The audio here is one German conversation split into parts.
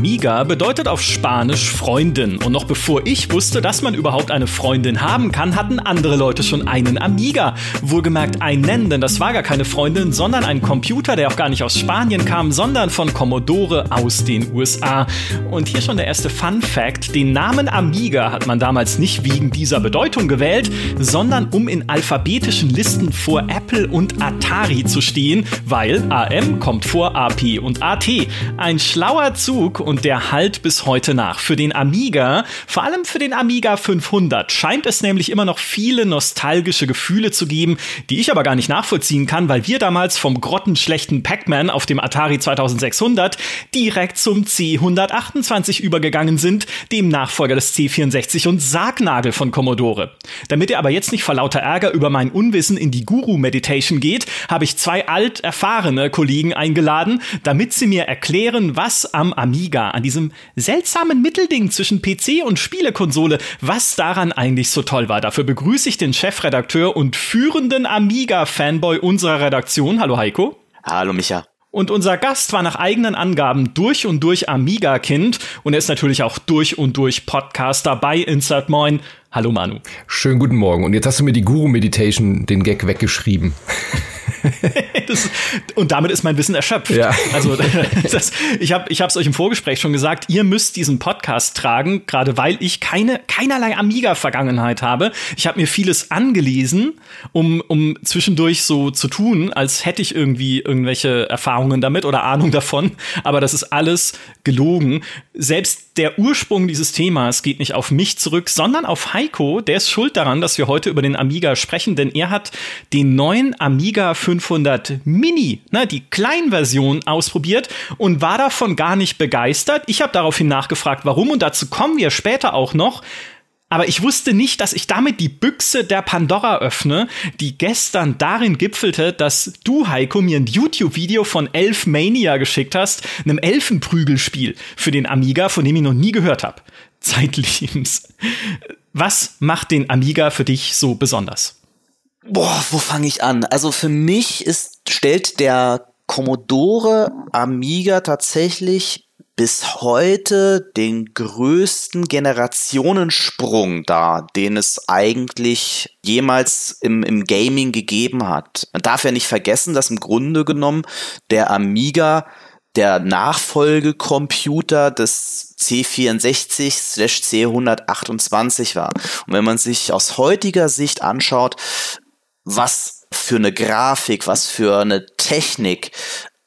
Amiga bedeutet auf Spanisch Freundin. Und noch bevor ich wusste, dass man überhaupt eine Freundin haben kann, hatten andere Leute schon einen Amiga. Wohlgemerkt einen, denn das war gar keine Freundin, sondern ein Computer, der auch gar nicht aus Spanien kam, sondern von Commodore aus den USA. Und hier schon der erste Fun Fact. Den Namen Amiga hat man damals nicht wegen dieser Bedeutung gewählt, sondern um in alphabetischen Listen vor Apple und Atari zu stehen, weil AM kommt vor AP und AT. Ein schlauer Zug und der halt bis heute nach. Für den Amiga, vor allem für den Amiga 500, scheint es nämlich immer noch viele nostalgische Gefühle zu geben, die ich aber gar nicht nachvollziehen kann, weil wir damals vom grottenschlechten Pac-Man auf dem Atari 2600 direkt zum C128 übergegangen sind, dem Nachfolger des C64 und Sargnagel von Commodore. Damit ihr aber jetzt nicht vor lauter Ärger über mein Unwissen in die Guru-Meditation geht, habe ich zwei alt erfahrene Kollegen eingeladen, damit sie mir erklären, was am Amiga, an diesem seltsamen Mittelding zwischen PC und Spielekonsole, was daran eigentlich so toll war. Dafür begrüße ich den Chefredakteur und führenden Amiga-Fanboy unserer Redaktion. Hallo Heiko. Hallo Micha. Und unser Gast war nach eigenen Angaben durch und durch Amiga-Kind und er ist natürlich auch durch und durch Podcaster bei Insert Moin. Hallo Manu. Schönen guten Morgen. Und jetzt hast du mir die Guru-Meditation, den Gag weggeschrieben. das, und damit ist mein Wissen erschöpft. Ja. Also das, ich habe ich es euch im Vorgespräch schon gesagt, ihr müsst diesen Podcast tragen, gerade weil ich keine keinerlei Amiga-Vergangenheit habe. Ich habe mir vieles angelesen, um, um zwischendurch so zu tun, als hätte ich irgendwie irgendwelche Erfahrungen damit oder Ahnung davon. Aber das ist alles gelogen. Selbst der Ursprung dieses Themas geht nicht auf mich zurück, sondern auf Heiko. Der ist schuld daran, dass wir heute über den Amiga sprechen, denn er hat den neuen Amiga 500 Mini, ne, die Kleinversion, ausprobiert und war davon gar nicht begeistert. Ich habe daraufhin nachgefragt, warum und dazu kommen wir später auch noch. Aber ich wusste nicht, dass ich damit die Büchse der Pandora öffne, die gestern darin gipfelte, dass du, Heiko, mir ein YouTube-Video von Elf Mania geschickt hast, einem Elfenprügelspiel für den Amiga, von dem ich noch nie gehört habe. Zeitlebens. Was macht den Amiga für dich so besonders? Boah, wo fange ich an? Also für mich ist, stellt der Commodore Amiga tatsächlich bis heute den größten Generationensprung dar, den es eigentlich jemals im, im Gaming gegeben hat. Man darf ja nicht vergessen, dass im Grunde genommen der Amiga der Nachfolgecomputer des C64/C128 war. Und wenn man sich aus heutiger Sicht anschaut, was für eine Grafik, was für eine Technik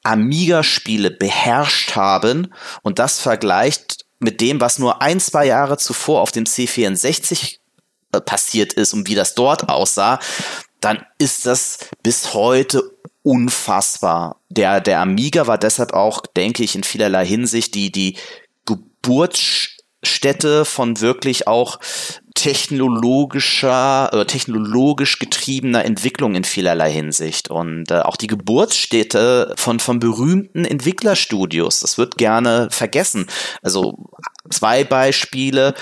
Amiga-Spiele beherrscht haben und das vergleicht mit dem, was nur ein, zwei Jahre zuvor auf dem C64 äh, passiert ist und wie das dort aussah, dann ist das bis heute unfassbar. Der, der Amiga war deshalb auch, denke ich, in vielerlei Hinsicht die, die Geburtsstätte von wirklich auch technologischer, äh, technologisch getriebener Entwicklung in vielerlei Hinsicht und äh, auch die Geburtsstätte von von berühmten Entwicklerstudios. Das wird gerne vergessen. Also zwei Beispiele.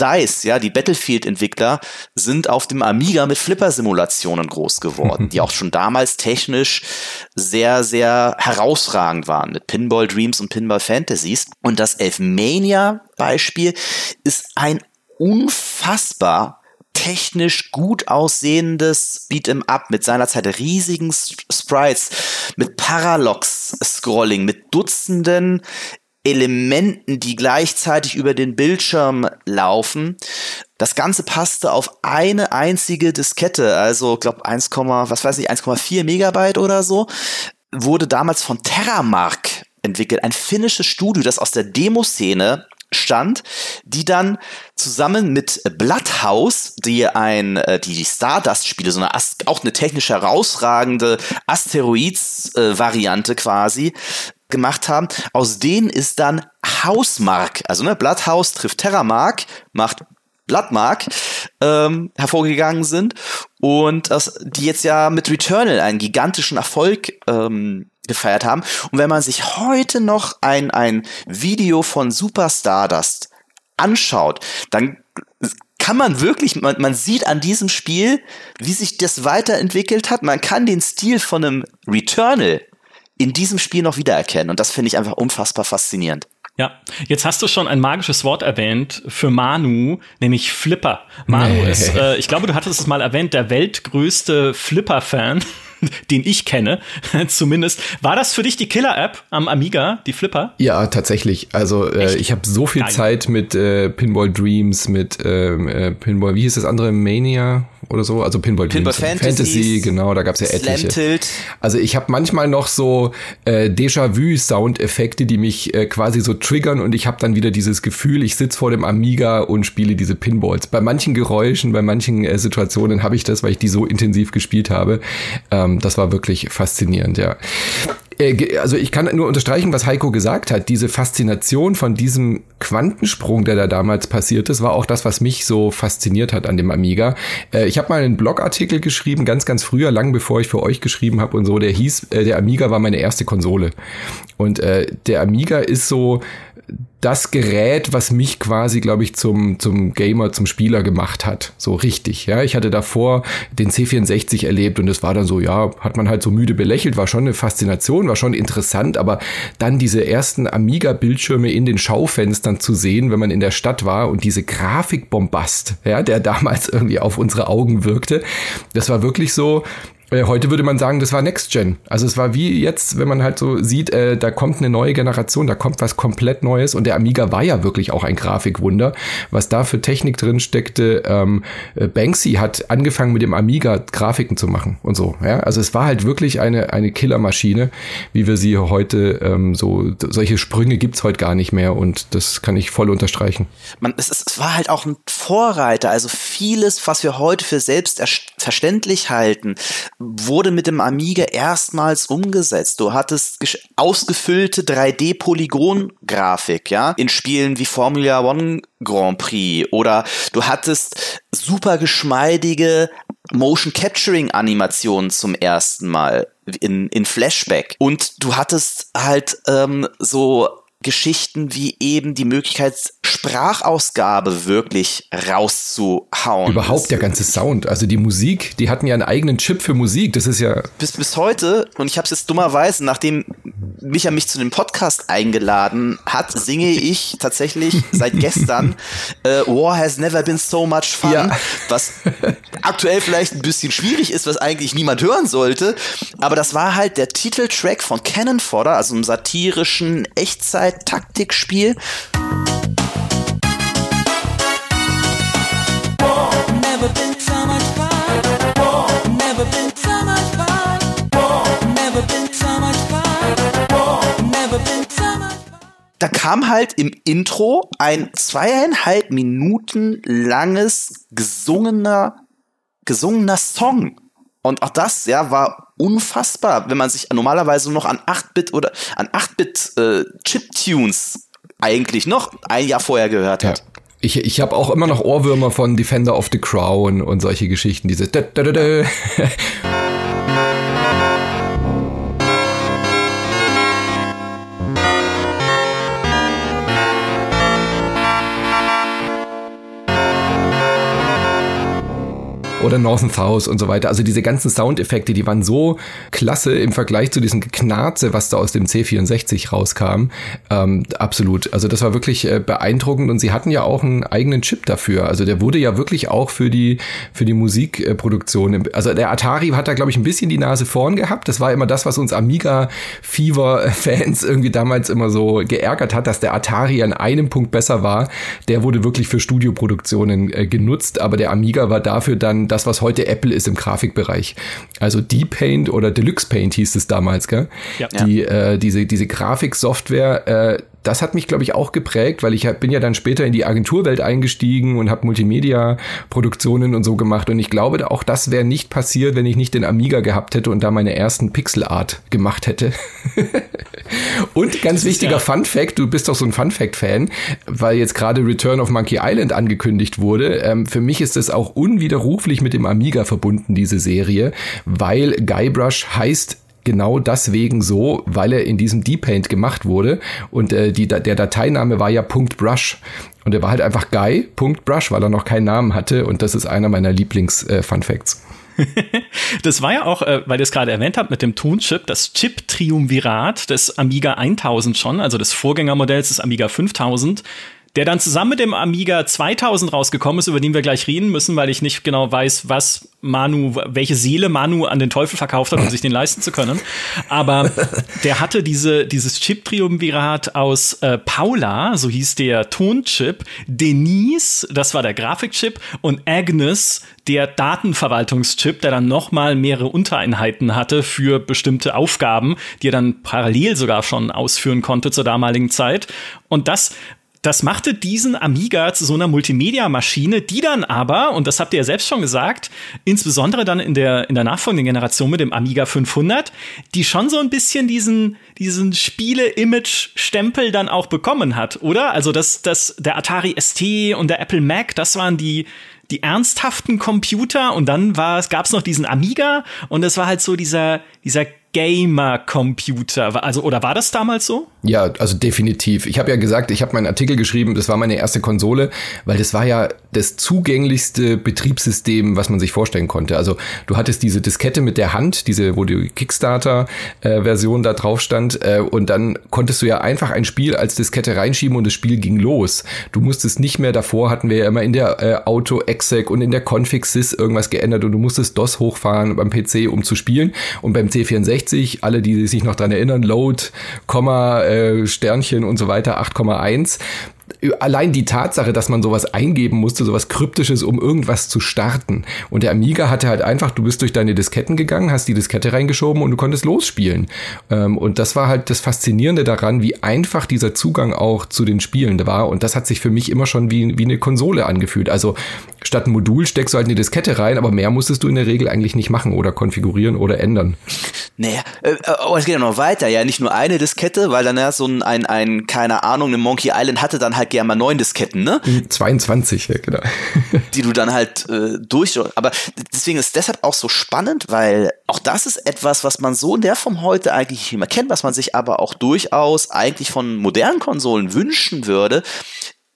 DICE, ja, die Battlefield-Entwickler sind auf dem Amiga mit Flipper-Simulationen groß geworden, die auch schon damals technisch sehr, sehr herausragend waren mit Pinball Dreams und Pinball Fantasies. Und das Elfmania-Beispiel ist ein unfassbar technisch gut aussehendes Beat'em Up mit seinerzeit riesigen Sprites, mit Parallax-Scrolling, mit Dutzenden Elementen, die gleichzeitig über den Bildschirm laufen. Das Ganze passte auf eine einzige Diskette, also glaube 1, was weiß ich, 1,4 Megabyte oder so, wurde damals von Terramark entwickelt, ein finnisches Studio, das aus der Demoszene stand, die dann zusammen mit Bloodhouse, die ein äh, die Stardust-Spiele, so eine auch eine technisch herausragende Asteroids-Variante quasi gemacht haben. Aus denen ist dann Hausmark, also ne, Bloodhouse trifft Terramark, macht Bloodmark ähm, hervorgegangen sind und das, die jetzt ja mit Returnal einen gigantischen Erfolg ähm, gefeiert haben. Und wenn man sich heute noch ein, ein Video von Super Stardust anschaut, dann kann man wirklich, man, man sieht an diesem Spiel, wie sich das weiterentwickelt hat. Man kann den Stil von einem Returnal in diesem Spiel noch wiedererkennen. Und das finde ich einfach unfassbar faszinierend. Ja, jetzt hast du schon ein magisches Wort erwähnt für Manu, nämlich Flipper. Manu nee. ist, äh, ich glaube, du hattest es mal erwähnt, der weltgrößte Flipper-Fan. den ich kenne, zumindest. War das für dich die Killer-App am Amiga, die Flipper? Ja, tatsächlich. Also äh, ich habe so viel Nein. Zeit mit äh, Pinball Dreams, mit ähm, äh, Pinball, wie hieß das andere, Mania oder so? Also Pinball, Pinball Dreams. Fantasy, genau, da gab es ja etliche. Also ich habe manchmal noch so äh, Déjà-vu-Soundeffekte, die mich äh, quasi so triggern und ich habe dann wieder dieses Gefühl, ich sitze vor dem Amiga und spiele diese Pinballs. Bei manchen Geräuschen, bei manchen äh, Situationen habe ich das, weil ich die so intensiv gespielt habe. Ähm, das war wirklich faszinierend, ja. Äh, also ich kann nur unterstreichen, was Heiko gesagt hat. Diese Faszination von diesem Quantensprung, der da damals passiert ist, war auch das, was mich so fasziniert hat an dem Amiga. Äh, ich habe mal einen Blogartikel geschrieben, ganz, ganz früher, lang bevor ich für euch geschrieben habe und so. Der hieß, äh, der Amiga war meine erste Konsole. Und der Amiga ist so das Gerät, was mich quasi, glaube ich, zum, zum Gamer, zum Spieler gemacht hat. So richtig, ja. Ich hatte davor den C64 erlebt und es war dann so, ja, hat man halt so müde belächelt, war schon eine Faszination, war schon interessant, aber dann diese ersten Amiga-Bildschirme in den Schaufenstern zu sehen, wenn man in der Stadt war und diese Grafikbombast, ja, der damals irgendwie auf unsere Augen wirkte, das war wirklich so, heute würde man sagen, das war Next Gen. Also es war wie jetzt, wenn man halt so sieht, äh, da kommt eine neue Generation, da kommt was komplett Neues und der Amiga war ja wirklich auch ein Grafikwunder, was da für Technik drin steckte. Ähm, äh, Banksy hat angefangen mit dem Amiga Grafiken zu machen und so. Ja? Also es war halt wirklich eine eine Killermaschine, wie wir sie heute ähm, so solche Sprünge gibt's heute gar nicht mehr und das kann ich voll unterstreichen. Man, es, es war halt auch ein Vorreiter, also vieles, was wir heute für selbstverständlich halten wurde mit dem Amiga erstmals umgesetzt. Du hattest ausgefüllte 3D-Polygon-Grafik, ja, in Spielen wie Formula One Grand Prix oder du hattest super geschmeidige Motion Capturing Animationen zum ersten Mal in, in Flashback und du hattest halt ähm, so Geschichten wie eben die Möglichkeit, Sprachausgabe wirklich rauszuhauen. Überhaupt der ganze Sound, also die Musik, die hatten ja einen eigenen Chip für Musik, das ist ja... Bis, bis heute, und ich habe es jetzt dummerweise, nachdem Micha mich zu dem Podcast eingeladen hat, singe ich tatsächlich seit gestern äh, War has never been so much fun, ja. was aktuell vielleicht ein bisschen schwierig ist, was eigentlich niemand hören sollte, aber das war halt der Titeltrack von Cannon Fodder, also einem satirischen Echtzeit Echtzeit-Taktikspiel. Da kam halt im Intro ein zweieinhalb Minuten langes gesungener, gesungener Song. Und auch das, ja, war unfassbar, wenn man sich normalerweise noch an 8-Bit oder an 8-Bit äh, Chip-Tunes eigentlich noch ein Jahr vorher gehört hat. Ja. Ich, ich habe auch immer noch Ohrwürmer von Defender of the Crown und solche Geschichten, diese oder Northern South und so weiter. Also diese ganzen Soundeffekte, die waren so klasse im Vergleich zu diesem Knarze, was da aus dem C64 rauskam. Ähm, absolut. Also das war wirklich äh, beeindruckend und sie hatten ja auch einen eigenen Chip dafür. Also der wurde ja wirklich auch für die, für die Musikproduktion. also der Atari hat da, glaube ich, ein bisschen die Nase vorn gehabt. Das war immer das, was uns Amiga-Fever-Fans irgendwie damals immer so geärgert hat, dass der Atari an einem Punkt besser war. Der wurde wirklich für Studioproduktionen äh, genutzt, aber der Amiga war dafür dann das, was heute Apple ist im Grafikbereich. Also Deep Paint oder Deluxe Paint hieß es damals, gell? Ja. Die, äh, diese, diese Grafiksoftware, äh, das hat mich, glaube ich, auch geprägt, weil ich bin ja dann später in die Agenturwelt eingestiegen und habe Multimedia-Produktionen und so gemacht. Und ich glaube, auch das wäre nicht passiert, wenn ich nicht den Amiga gehabt hätte und da meine ersten Pixel-Art gemacht hätte. und ganz wichtiger ja Fun Fact, du bist doch so ein Fun Fact-Fan, weil jetzt gerade Return of Monkey Island angekündigt wurde. Ähm, für mich ist es auch unwiderruflich mit dem Amiga verbunden, diese Serie, weil Guybrush heißt genau deswegen so, weil er in diesem Deep Paint gemacht wurde. Und äh, die, der Dateiname war ja .brush. Und er war halt einfach Guy .brush, weil er noch keinen Namen hatte. Und das ist einer meiner Lieblings äh, Fun Facts. das war ja auch, äh, weil ihr es gerade erwähnt habt mit dem Tonchip, das Chip-Triumvirat des Amiga 1000 schon, also des Vorgängermodells des Amiga 5000 der dann zusammen mit dem Amiga 2000 rausgekommen ist, über den wir gleich reden müssen, weil ich nicht genau weiß, was Manu, welche Seele Manu an den Teufel verkauft hat, um sich den leisten zu können. Aber der hatte diese, dieses Chip-Triumvirat aus äh, Paula, so hieß der Tonchip, Denise, das war der Grafikchip, und Agnes, der Datenverwaltungschip, der dann nochmal mehrere Untereinheiten hatte für bestimmte Aufgaben, die er dann parallel sogar schon ausführen konnte zur damaligen Zeit. Und das das machte diesen Amiga zu so einer Multimedia-Maschine, die dann aber, und das habt ihr ja selbst schon gesagt, insbesondere dann in der, in der nachfolgenden Generation mit dem Amiga 500, die schon so ein bisschen diesen, diesen Spiele-Image-Stempel dann auch bekommen hat, oder? Also das, das, der Atari ST und der Apple Mac, das waren die, die ernsthaften Computer und dann gab es noch diesen Amiga und es war halt so dieser, dieser Gamer-Computer. Also, oder war das damals so? Ja, also definitiv. Ich habe ja gesagt, ich habe meinen Artikel geschrieben, das war meine erste Konsole, weil das war ja das zugänglichste Betriebssystem, was man sich vorstellen konnte. Also du hattest diese Diskette mit der Hand, diese, wo die Kickstarter-Version da drauf stand, äh, und dann konntest du ja einfach ein Spiel als Diskette reinschieben und das Spiel ging los. Du musstest nicht mehr, davor hatten wir ja immer in der äh, Auto-Exec und in der Config-Sys irgendwas geändert und du musstest DOS hochfahren beim PC, um zu spielen. Und beim C64, alle, die sich noch dran erinnern, Load, Komma, äh, Sternchen und so weiter, 8,1 allein die Tatsache, dass man sowas eingeben musste, sowas Kryptisches, um irgendwas zu starten. Und der Amiga hatte halt einfach, du bist durch deine Disketten gegangen, hast die Diskette reingeschoben und du konntest losspielen. Ähm, und das war halt das Faszinierende daran, wie einfach dieser Zugang auch zu den Spielen war. Und das hat sich für mich immer schon wie, wie eine Konsole angefühlt. Also statt ein Modul steckst du halt eine Diskette rein, aber mehr musstest du in der Regel eigentlich nicht machen oder konfigurieren oder ändern. Naja, äh, oh, es geht ja noch weiter, ja, nicht nur eine Diskette, weil dann ja so ein, ein, ein keine Ahnung, eine Monkey Island hatte dann halt gerne mal neun Disketten, ne? 22, ja, genau. die du dann halt äh, durch, aber deswegen ist deshalb auch so spannend, weil auch das ist etwas, was man so in der Form heute eigentlich nicht mehr kennt, was man sich aber auch durchaus eigentlich von modernen Konsolen wünschen würde,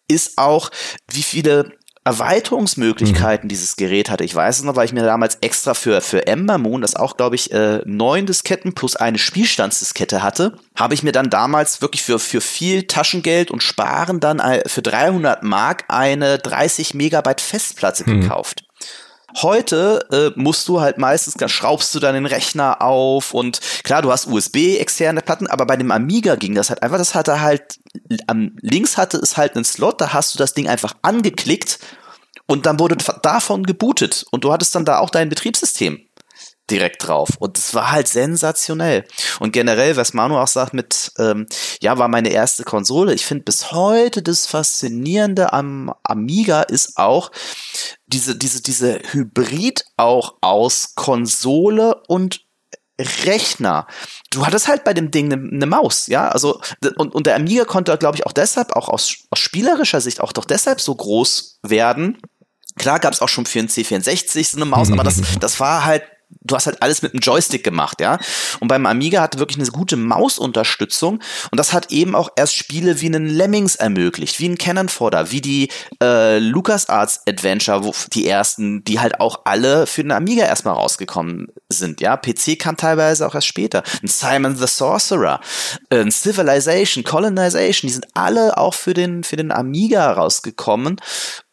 ist auch, wie viele Erweiterungsmöglichkeiten mhm. dieses Gerät hatte. Ich weiß es noch, weil ich mir damals extra für, für Ember Moon, das auch, glaube ich, äh, neun Disketten plus eine Spielstandsdiskette hatte, habe ich mir dann damals wirklich für, für viel Taschengeld und Sparen dann äh, für 300 Mark eine 30 Megabyte Festplatte mhm. gekauft. Heute äh, musst du halt meistens, da schraubst du dann den Rechner auf und klar, du hast USB externe Platten, aber bei dem Amiga ging das halt einfach, das hatte halt, am links hatte es halt einen Slot, da hast du das Ding einfach angeklickt und dann wurde davon gebootet und du hattest dann da auch dein Betriebssystem direkt drauf. Und es war halt sensationell. Und generell, was Manu auch sagt mit, ähm, ja, war meine erste Konsole. Ich finde bis heute das Faszinierende am Amiga ist auch diese, diese, diese Hybrid auch aus Konsole und Rechner. Du hattest halt bei dem Ding eine ne Maus, ja, also und, und der Amiga konnte, glaube ich, auch deshalb, auch aus, aus spielerischer Sicht, auch doch deshalb so groß werden. Klar gab es auch schon für einen C64 so eine Maus, aber das, das war halt du hast halt alles mit einem Joystick gemacht, ja. Und beim Amiga hatte wirklich eine gute Mausunterstützung und das hat eben auch erst Spiele wie einen Lemmings ermöglicht, wie ein Cannon Fodder, wie die äh, LucasArts Adventure, wo die ersten, die halt auch alle für den Amiga erstmal rausgekommen sind, ja. PC kam teilweise auch erst später. Ein Simon the Sorcerer, ein Civilization, Colonization, die sind alle auch für den für den Amiga rausgekommen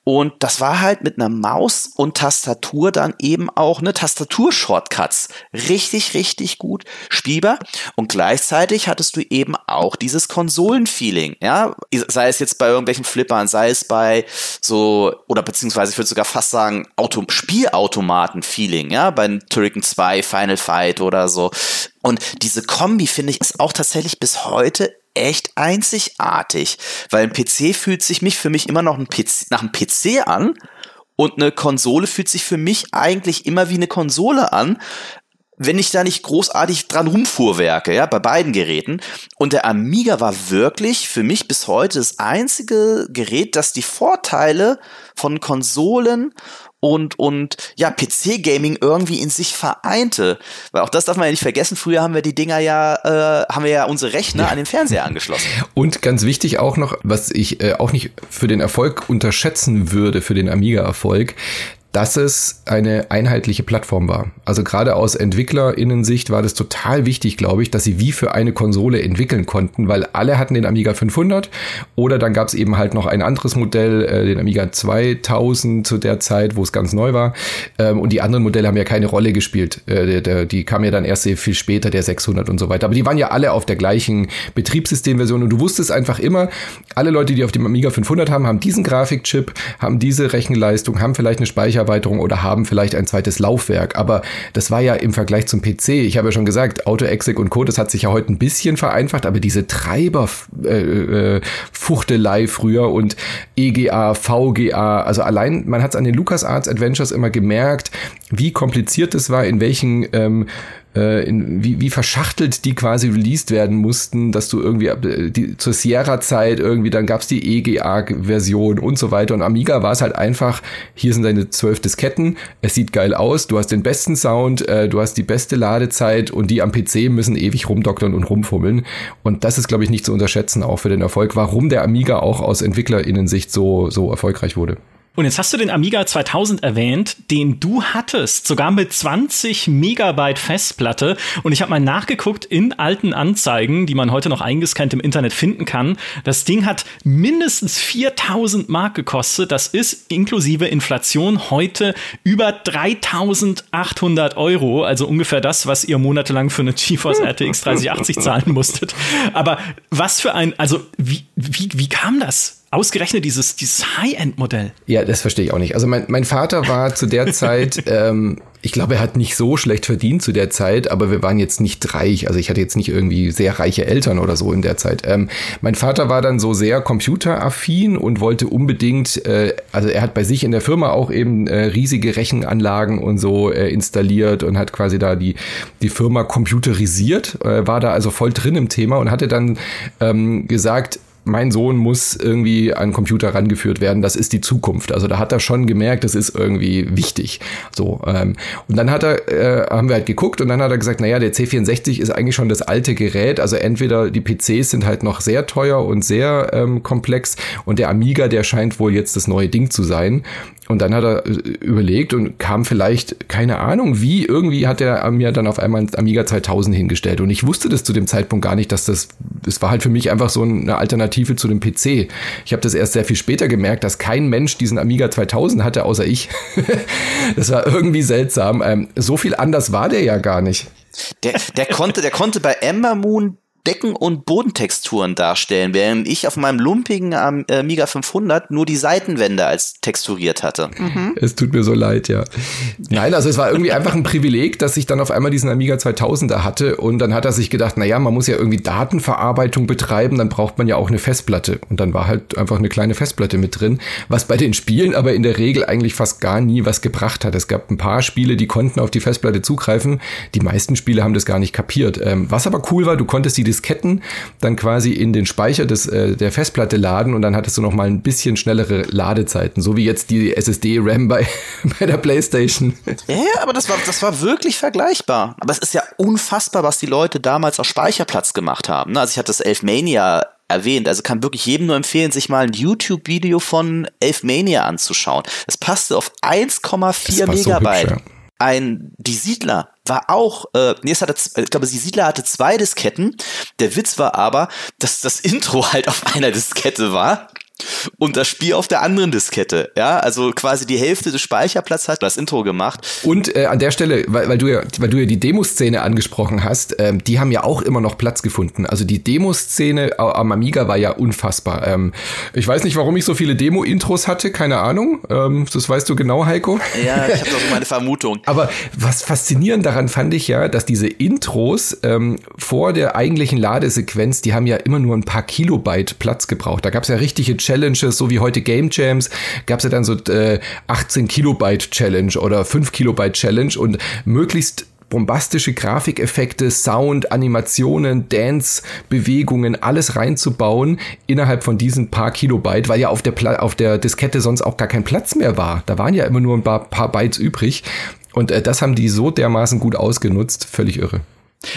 und das war halt mit einer Maus und Tastatur dann eben auch eine Tastatur-Shortcuts. Richtig, richtig gut spielbar. Und gleichzeitig hattest du eben auch dieses Konsolenfeeling, ja. Sei es jetzt bei irgendwelchen Flippern, sei es bei so, oder beziehungsweise ich würde sogar fast sagen, Auto Spielautomaten-Feeling, ja. Bei Turrican 2, Final Fight oder so. Und diese Kombi, finde ich, ist auch tatsächlich bis heute echt einzigartig, weil ein PC fühlt sich mich für mich immer noch ein PC, nach einem PC an und eine Konsole fühlt sich für mich eigentlich immer wie eine Konsole an, wenn ich da nicht großartig dran rumfuhrwerke, ja, bei beiden Geräten. Und der Amiga war wirklich für mich bis heute das einzige Gerät, das die Vorteile von Konsolen und, und ja, PC-Gaming irgendwie in sich vereinte. Weil auch das darf man ja nicht vergessen, früher haben wir die Dinger ja, äh, haben wir ja unsere Rechner ja. an den Fernseher angeschlossen. Und ganz wichtig auch noch, was ich äh, auch nicht für den Erfolg unterschätzen würde, für den Amiga-Erfolg, dass es eine einheitliche Plattform war. Also gerade aus Entwicklerinnensicht war das total wichtig, glaube ich, dass sie wie für eine Konsole entwickeln konnten, weil alle hatten den Amiga 500 oder dann gab es eben halt noch ein anderes Modell, äh, den Amiga 2000 zu der Zeit, wo es ganz neu war. Ähm, und die anderen Modelle haben ja keine Rolle gespielt. Äh, der, der, die kamen ja dann erst sehr viel später, der 600 und so weiter. Aber die waren ja alle auf der gleichen Betriebssystemversion und du wusstest einfach immer, alle Leute, die auf dem Amiga 500 haben, haben diesen Grafikchip, haben diese Rechenleistung, haben vielleicht eine Speicher Speichererweiterung oder haben vielleicht ein zweites Laufwerk. Aber das war ja im Vergleich zum PC, ich habe ja schon gesagt, AutoExec und Co., das hat sich ja heute ein bisschen vereinfacht, aber diese Treiberfuchtelei äh, äh früher und EGA, VGA, also allein, man hat es an den LucasArts Adventures immer gemerkt, wie kompliziert es war, in welchen ähm, äh, in, wie, wie verschachtelt die quasi released werden mussten, dass du irgendwie äh, die, zur Sierra-Zeit irgendwie, dann gab's die EGA-Version und so weiter. Und Amiga war es halt einfach, hier sind deine zwölf Disketten, es sieht geil aus, du hast den besten Sound, äh, du hast die beste Ladezeit und die am PC müssen ewig rumdoktern und rumfummeln. Und das ist, glaube ich, nicht zu unterschätzen, auch für den Erfolg, warum der Amiga auch aus EntwicklerInnen-Sicht so, so erfolgreich wurde. Und jetzt hast du den Amiga 2000 erwähnt, den du hattest, sogar mit 20 Megabyte Festplatte. Und ich habe mal nachgeguckt in alten Anzeigen, die man heute noch eingescannt im Internet finden kann. Das Ding hat mindestens 4000 Mark gekostet. Das ist inklusive Inflation heute über 3800 Euro. Also ungefähr das, was ihr monatelang für eine GeForce RTX 3080 zahlen musstet. Aber was für ein, also wie, wie, wie kam das? Ausgerechnet dieses, dieses High-End-Modell. Ja, das verstehe ich auch nicht. Also mein, mein Vater war zu der Zeit, ähm, ich glaube, er hat nicht so schlecht verdient zu der Zeit, aber wir waren jetzt nicht reich. Also ich hatte jetzt nicht irgendwie sehr reiche Eltern oder so in der Zeit. Ähm, mein Vater war dann so sehr computeraffin und wollte unbedingt, äh, also er hat bei sich in der Firma auch eben äh, riesige Rechenanlagen und so äh, installiert und hat quasi da die, die Firma computerisiert, äh, war da also voll drin im Thema und hatte dann ähm, gesagt, mein Sohn muss irgendwie an Computer rangeführt werden, das ist die Zukunft. Also da hat er schon gemerkt, das ist irgendwie wichtig. So, ähm, und dann hat er, äh, haben wir halt geguckt und dann hat er gesagt, naja, der C64 ist eigentlich schon das alte Gerät. Also entweder die PCs sind halt noch sehr teuer und sehr ähm, komplex und der Amiga, der scheint wohl jetzt das neue Ding zu sein. Und dann hat er äh, überlegt und kam vielleicht, keine Ahnung, wie, irgendwie hat er mir dann auf einmal ein Amiga 2000 hingestellt. Und ich wusste das zu dem Zeitpunkt gar nicht, dass das, es war halt für mich einfach so eine Alternative zu dem PC. Ich habe das erst sehr viel später gemerkt, dass kein Mensch diesen Amiga 2000 hatte, außer ich. das war irgendwie seltsam. Ähm, so viel anders war der ja gar nicht. Der, der konnte, der konnte bei Ember Moon Decken- und Bodentexturen darstellen, während ich auf meinem lumpigen Amiga 500 nur die Seitenwände als texturiert hatte. Mhm. Es tut mir so leid, ja. Nein, also es war irgendwie einfach ein Privileg, dass ich dann auf einmal diesen Amiga 2000er hatte und dann hat er sich gedacht, na ja, man muss ja irgendwie Datenverarbeitung betreiben, dann braucht man ja auch eine Festplatte und dann war halt einfach eine kleine Festplatte mit drin, was bei den Spielen aber in der Regel eigentlich fast gar nie was gebracht hat. Es gab ein paar Spiele, die konnten auf die Festplatte zugreifen, die meisten Spiele haben das gar nicht kapiert. Ähm, was aber cool war, du konntest die Disketten dann quasi in den Speicher des, äh, der Festplatte laden und dann hattest du noch mal ein bisschen schnellere Ladezeiten, so wie jetzt die SSD-RAM bei, bei der PlayStation. Ja, aber das war, das war wirklich vergleichbar. Aber es ist ja unfassbar, was die Leute damals aus Speicherplatz gemacht haben. Ne? Also ich hatte das Elfmania erwähnt. Also kann wirklich jedem nur empfehlen, sich mal ein YouTube-Video von Elfmania anzuschauen. Es passte auf 1,4 Megabyte. So hübsch, ja ein die Siedler war auch, äh, nee, es hatte, ich glaube, die Siedler hatte zwei Disketten. Der Witz war aber, dass das Intro halt auf einer Diskette war und das Spiel auf der anderen Diskette. Ja, also quasi die Hälfte des Speicherplatzes hat das Intro gemacht. Und äh, an der Stelle, weil, weil, du ja, weil du ja die Demoszene angesprochen hast, ähm, die haben ja auch immer noch Platz gefunden. Also die Demoszene am Amiga war ja unfassbar. Ähm, ich weiß nicht, warum ich so viele Demo-Intros hatte, keine Ahnung. Ähm, das weißt du genau, Heiko. Ja, ich habe doch meine Vermutung. Aber was faszinierend daran fand ich ja, dass diese Intros ähm, vor der eigentlichen Ladesequenz, die haben ja immer nur ein paar Kilobyte Platz gebraucht. Da gab es ja richtige Challenges, so wie heute Game Jams, gab es ja dann so äh, 18 Kilobyte Challenge oder 5 Kilobyte Challenge und möglichst bombastische Grafikeffekte, Sound, Animationen, Dance-Bewegungen, alles reinzubauen innerhalb von diesen paar Kilobyte, weil ja auf der, Pla auf der Diskette sonst auch gar kein Platz mehr war. Da waren ja immer nur ein paar, paar Bytes übrig. Und äh, das haben die so dermaßen gut ausgenutzt, völlig irre.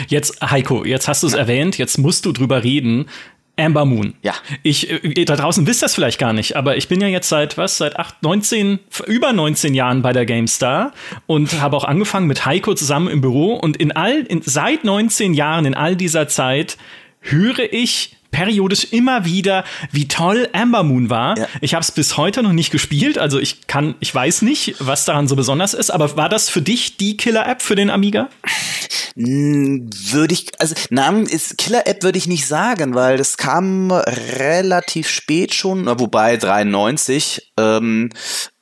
Jetzt, Heiko, jetzt hast du es erwähnt, jetzt musst du drüber reden Amber Moon. Ja. Ich, äh, da draußen wisst das vielleicht gar nicht, aber ich bin ja jetzt seit was, seit acht, 19, über 19 Jahren bei der GameStar und habe auch angefangen mit Heiko zusammen im Büro und in all, in, seit 19 Jahren, in all dieser Zeit, höre ich periodisch immer wieder, wie toll Amber Moon war. Ja. Ich habe es bis heute noch nicht gespielt, also ich kann, ich weiß nicht, was daran so besonders ist, aber war das für dich die Killer-App für den Amiga? Würde ich, also Namen ist Killer-App würde ich nicht sagen, weil das kam relativ spät schon, wobei 93. Ähm,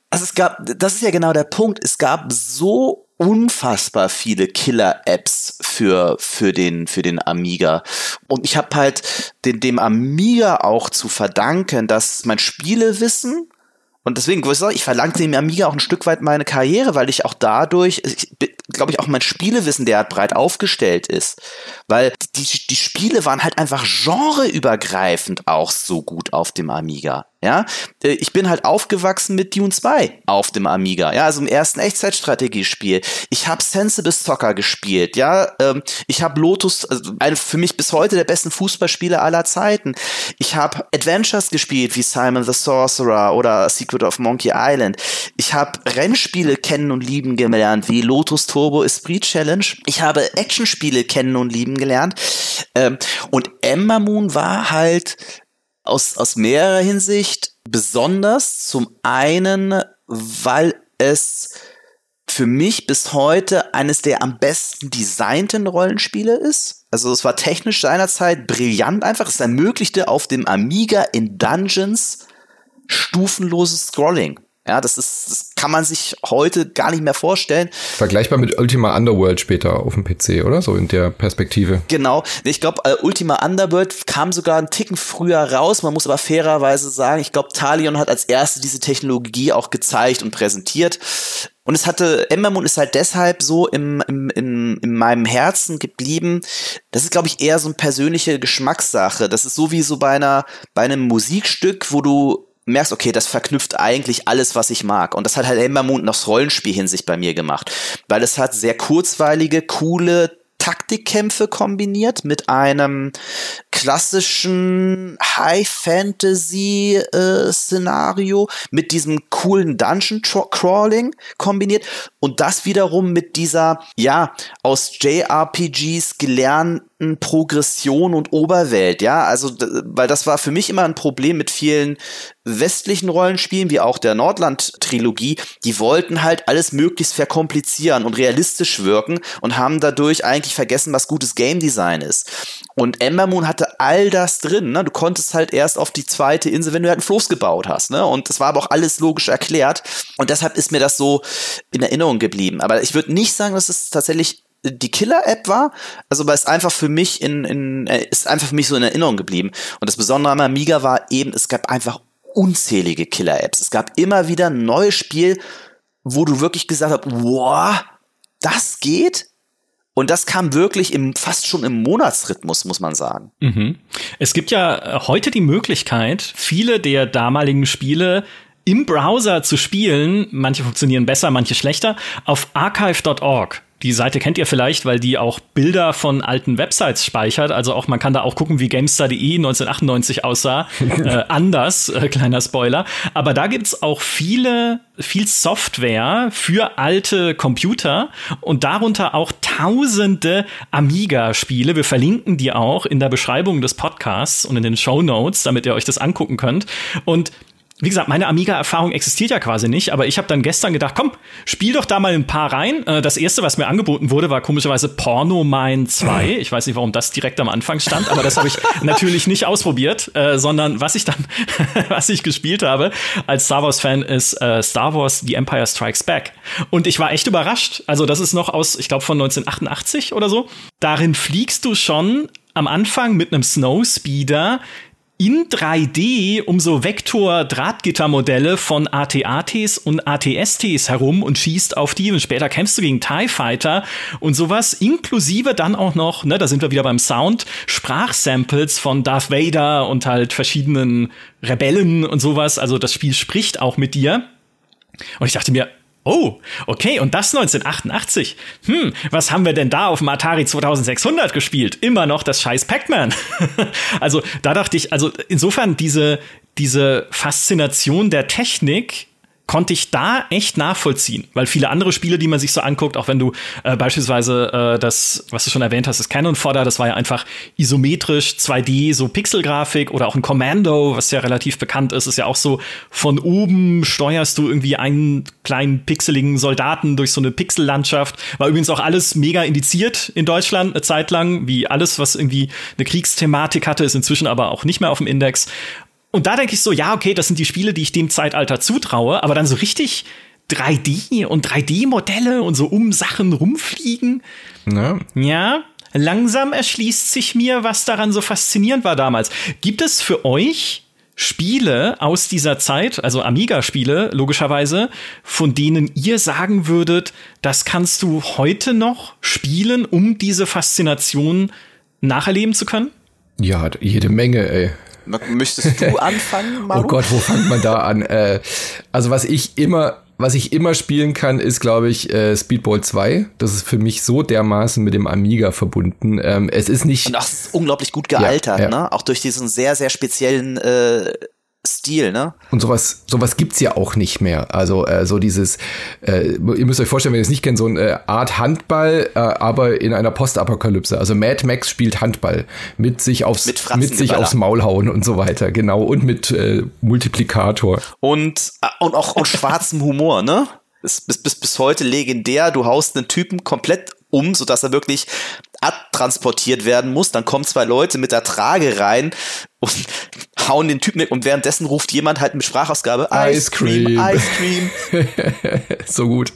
also es gab, das ist ja genau der Punkt. Es gab so unfassbar viele Killer-Apps für, für, den, für den Amiga. Und ich habe halt den, dem Amiga auch zu verdanken, dass mein Spielewissen und deswegen, ich verlangte dem Amiga auch ein Stück weit meine Karriere, weil ich auch dadurch, glaube ich, auch mein Spielewissen derart breit aufgestellt ist. Weil die, die Spiele waren halt einfach genreübergreifend auch so gut auf dem Amiga. Ja, äh, ich bin halt aufgewachsen mit Dune 2 auf dem Amiga, ja, also im ersten Echtzeitstrategiespiel. Ich habe Sensible Soccer gespielt, ja, ähm, ich habe Lotus, also eine für mich bis heute der besten Fußballspieler aller Zeiten. Ich habe Adventures gespielt wie Simon the Sorcerer oder Secret of Monkey Island. Ich habe Rennspiele kennen und lieben gelernt wie Lotus Turbo Esprit Challenge. Ich habe Actionspiele kennen und lieben gelernt. Ähm, und Ember Moon war halt aus, aus mehrerer Hinsicht besonders. Zum einen, weil es für mich bis heute eines der am besten designten Rollenspiele ist. Also es war technisch seinerzeit brillant einfach. Es ermöglichte auf dem Amiga in Dungeons stufenloses Scrolling. Ja, das ist, das kann man sich heute gar nicht mehr vorstellen. Vergleichbar mit Ultima Underworld später auf dem PC, oder? So in der Perspektive. Genau. Ich glaube, äh, Ultima Underworld kam sogar einen Ticken früher raus. Man muss aber fairerweise sagen, ich glaube, Talion hat als erste diese Technologie auch gezeigt und präsentiert. Und es hatte, Embermoon ist halt deshalb so im, im, in, in meinem Herzen geblieben. Das ist, glaube ich, eher so eine persönliche Geschmackssache. Das ist so wie so bei einer, bei einem Musikstück, wo du merkst, okay, das verknüpft eigentlich alles, was ich mag. Und das hat halt Ember Moon aus Rollenspielhinsicht bei mir gemacht. Weil es hat sehr kurzweilige, coole Taktikkämpfe kombiniert mit einem klassischen High-Fantasy-Szenario, äh, mit diesem coolen Dungeon-Crawling kombiniert und das wiederum mit dieser, ja, aus JRPGs gelernten Progression und Oberwelt, ja, also, weil das war für mich immer ein Problem mit vielen westlichen Rollenspielen, wie auch der Nordland-Trilogie, die wollten halt alles möglichst verkomplizieren und realistisch wirken und haben dadurch eigentlich vergessen, was gutes Game Design ist. Und Ember Moon hatte all das drin, ne? Du konntest halt erst auf die zweite Insel, wenn du halt einen Floß gebaut hast, ne? Und das war aber auch alles logisch erklärt. Und deshalb ist mir das so in Erinnerung geblieben. Aber ich würde nicht sagen, dass es tatsächlich die Killer-App war, also weil es einfach für mich in, in äh, ist einfach für mich so in Erinnerung geblieben. Und das Besondere am Amiga war eben, es gab einfach unzählige Killer-Apps. Es gab immer wieder ein neues Spiel, wo du wirklich gesagt hast, wow, das geht? Und das kam wirklich im, fast schon im Monatsrhythmus, muss man sagen. Mhm. Es gibt ja äh, heute die Möglichkeit, viele der damaligen Spiele im Browser zu spielen. Manche funktionieren besser, manche schlechter. Auf archive.org die Seite kennt ihr vielleicht, weil die auch Bilder von alten Websites speichert. Also auch man kann da auch gucken, wie GameStar.de 1998 aussah. äh, anders, äh, kleiner Spoiler. Aber da gibt's auch viele, viel Software für alte Computer und darunter auch tausende Amiga-Spiele. Wir verlinken die auch in der Beschreibung des Podcasts und in den Show Notes, damit ihr euch das angucken könnt. Und wie gesagt, meine Amiga-Erfahrung existiert ja quasi nicht, aber ich habe dann gestern gedacht, komm, spiel doch da mal ein paar rein. Äh, das erste, was mir angeboten wurde, war komischerweise Porno Mine 2. Ich weiß nicht, warum das direkt am Anfang stand, aber das habe ich natürlich nicht ausprobiert, äh, sondern was ich dann, was ich gespielt habe als Star Wars-Fan ist äh, Star Wars The Empire Strikes Back. Und ich war echt überrascht. Also, das ist noch aus, ich glaube, von 1988 oder so. Darin fliegst du schon am Anfang mit einem Snowspeeder in 3D um so Vektor-Drahtgittermodelle von AT-ATs und AT-STs herum und schießt auf die und später kämpfst du gegen TIE Fighter und sowas, inklusive dann auch noch, ne, da sind wir wieder beim Sound, Sprachsamples von Darth Vader und halt verschiedenen Rebellen und sowas. Also das Spiel spricht auch mit dir. Und ich dachte mir, Oh, okay, und das 1988. Hm, was haben wir denn da auf dem Atari 2600 gespielt? Immer noch das scheiß Pac-Man. also, da dachte ich, also insofern diese, diese Faszination der Technik konnte ich da echt nachvollziehen, weil viele andere Spiele, die man sich so anguckt, auch wenn du äh, beispielsweise äh, das, was du schon erwähnt hast, das Canon Fodder, das war ja einfach isometrisch 2D, so Pixelgrafik oder auch ein Commando, was ja relativ bekannt ist, ist ja auch so von oben steuerst du irgendwie einen kleinen pixeligen Soldaten durch so eine Pixellandschaft. War übrigens auch alles mega indiziert in Deutschland eine Zeit lang, wie alles, was irgendwie eine Kriegsthematik hatte, ist inzwischen aber auch nicht mehr auf dem Index. Und da denke ich so, ja, okay, das sind die Spiele, die ich dem Zeitalter zutraue, aber dann so richtig 3D und 3D-Modelle und so um Sachen rumfliegen. Ja. ja, langsam erschließt sich mir, was daran so faszinierend war damals. Gibt es für euch Spiele aus dieser Zeit, also Amiga-Spiele, logischerweise, von denen ihr sagen würdet, das kannst du heute noch spielen, um diese Faszination nacherleben zu können? Ja, jede Menge, ey. Möchtest du anfangen, Maru? Oh Gott, wo fängt man da an? Äh, also was ich immer, was ich immer spielen kann, ist, glaube ich, äh, Speedball 2. Das ist für mich so dermaßen mit dem Amiga verbunden. Ähm, es ist nicht. Und auch unglaublich gut gealtert, ja, ja. ne? Auch durch diesen sehr, sehr speziellen äh, Stil, ne? Und sowas, sowas gibt's ja auch nicht mehr. Also äh, so dieses, äh, ihr müsst euch vorstellen, wenn ihr es nicht kennt, so eine Art Handball, äh, aber in einer Postapokalypse. Also Mad Max spielt Handball mit sich aufs, mit, mit sich aufs Maul hauen und so weiter, genau und mit äh, Multiplikator und äh, und auch aus schwarzem Humor, ne? Ist bis, bis, bis heute legendär. Du haust einen Typen komplett um, sodass er wirklich abtransportiert werden muss. Dann kommen zwei Leute mit der Trage rein und hauen den Typen weg und währenddessen ruft jemand halt mit Sprachausgabe Ice Cream, Ice Cream. so gut.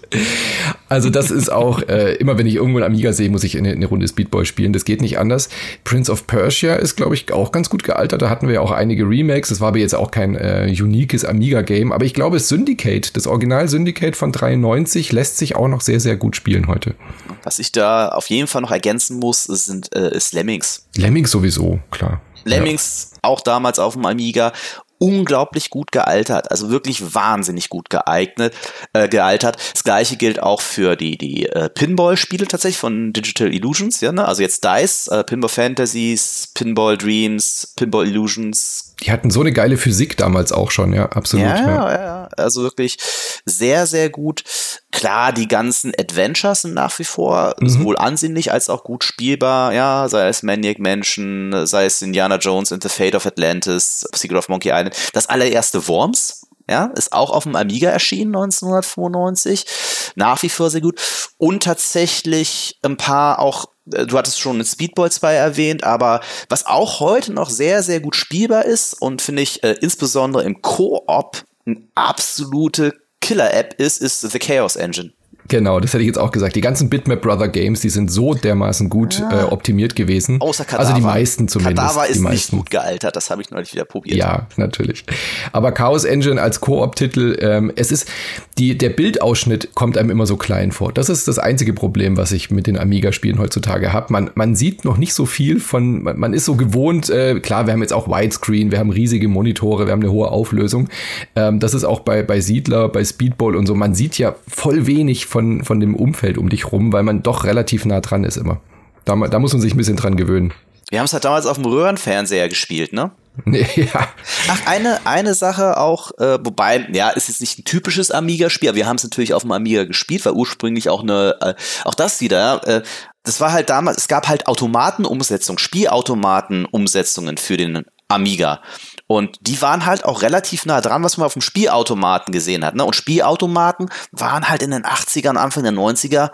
Also das ist auch, äh, immer wenn ich irgendwo einen Amiga sehe, muss ich eine, eine Runde Speedball spielen. Das geht nicht anders. Prince of Persia ist, glaube ich, auch ganz gut gealtert. Da hatten wir ja auch einige Remakes. Das war aber jetzt auch kein äh, uniques Amiga-Game. Aber ich glaube, Syndicate, das Original Syndicate von 93, lässt sich auch noch sehr, sehr gut spielen heute. Was ich da auf jeden Fall noch ergänzen muss, sind äh, ist Lemmings. Lemmings sowieso, klar. Lemmings ja. auch damals auf dem Amiga unglaublich gut gealtert, also wirklich wahnsinnig gut geeignet, äh, gealtert. Das gleiche gilt auch für die die äh, Pinball-Spiele tatsächlich von Digital Illusions, ja, ne? Also jetzt Dice, äh, Pinball Fantasies, Pinball Dreams, Pinball Illusions, die hatten so eine geile Physik damals auch schon, ja, absolut. Ja, ja, ja. also wirklich sehr, sehr gut. Klar, die ganzen Adventures sind nach wie vor mhm. sowohl ansehnlich als auch gut spielbar, ja, sei es Maniac Mansion, sei es Indiana Jones and the Fate of Atlantis, Secret of Monkey Island, das allererste Worms, ja, ist auch auf dem Amiga erschienen 1995, nach wie vor sehr gut und tatsächlich ein paar auch du hattest schon Speedball 2 erwähnt, aber was auch heute noch sehr, sehr gut spielbar ist und finde ich äh, insbesondere im Koop eine absolute Killer-App ist, ist The Chaos Engine. Genau, das hätte ich jetzt auch gesagt. Die ganzen Bitmap Brother Games, die sind so dermaßen gut ja. äh, optimiert gewesen. Außer Kadaver. Also die meisten zumindest. Kadaver ist die nicht gut gealtert, das habe ich neulich wieder probiert. Ja, natürlich. Aber Chaos Engine als Koop-Titel, ähm, es ist, die, der Bildausschnitt kommt einem immer so klein vor. Das ist das einzige Problem, was ich mit den Amiga-Spielen heutzutage habe. Man, man sieht noch nicht so viel von, man, man ist so gewohnt, äh, klar, wir haben jetzt auch Widescreen, wir haben riesige Monitore, wir haben eine hohe Auflösung. Ähm, das ist auch bei, bei Siedler, bei Speedball und so. Man sieht ja voll wenig von, von dem Umfeld um dich rum, weil man doch relativ nah dran ist immer. Da, da muss man sich ein bisschen dran gewöhnen. Wir haben es halt damals auf dem Röhrenfernseher gespielt, ne? ja. Ach, eine, eine Sache auch, äh, wobei, ja, ist jetzt nicht ein typisches Amiga-Spiel, aber wir haben es natürlich auf dem Amiga gespielt, weil ursprünglich auch eine, äh, auch das wieder, äh, das war halt damals, es gab halt Automatenumsetzungen, Spielautomatenumsetzungen für den Amiga. Und die waren halt auch relativ nah dran, was man auf dem Spielautomaten gesehen hat. Ne? Und Spielautomaten waren halt in den 80ern, Anfang der 90er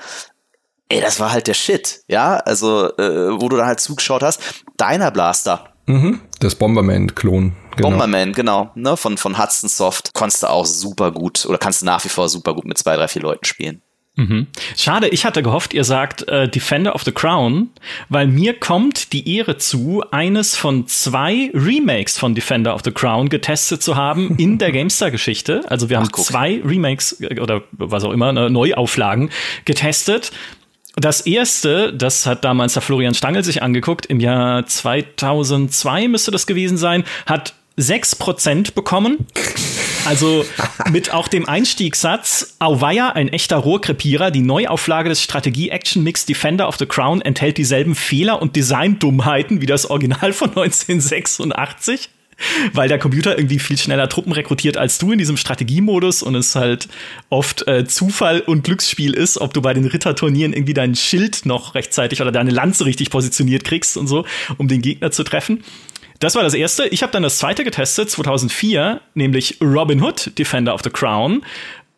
ey, das war halt der Shit, ja, also äh, wo du dann halt zugeschaut hast, Deiner Blaster. Mhm, das Bomberman-Klon. Genau. Bomberman, genau, ne, von, von Hudson Soft, konntest du auch super gut oder kannst du nach wie vor super gut mit zwei, drei, vier Leuten spielen. Mhm. Schade, ich hatte gehofft, ihr sagt äh, Defender of the Crown, weil mir kommt die Ehre zu, eines von zwei Remakes von Defender of the Crown getestet zu haben in der GameStar-Geschichte. Also wir haben Ach, zwei Remakes äh, oder was auch immer, ne, Neuauflagen getestet. Das erste, das hat damals der Florian Stangl sich angeguckt, im Jahr 2002 müsste das gewesen sein, hat 6% bekommen. Also mit auch dem Einstiegssatz, Auweia, ein echter Rohrkrepierer, die Neuauflage des Strategie-Action-Mix Defender of the Crown enthält dieselben Fehler und Designdummheiten wie das Original von 1986 weil der Computer irgendwie viel schneller Truppen rekrutiert als du in diesem Strategiemodus und es halt oft äh, Zufall und Glücksspiel ist, ob du bei den Ritterturnieren irgendwie dein Schild noch rechtzeitig oder deine Lanze richtig positioniert kriegst und so, um den Gegner zu treffen. Das war das erste. Ich habe dann das zweite getestet, 2004, nämlich Robin Hood, Defender of the Crown.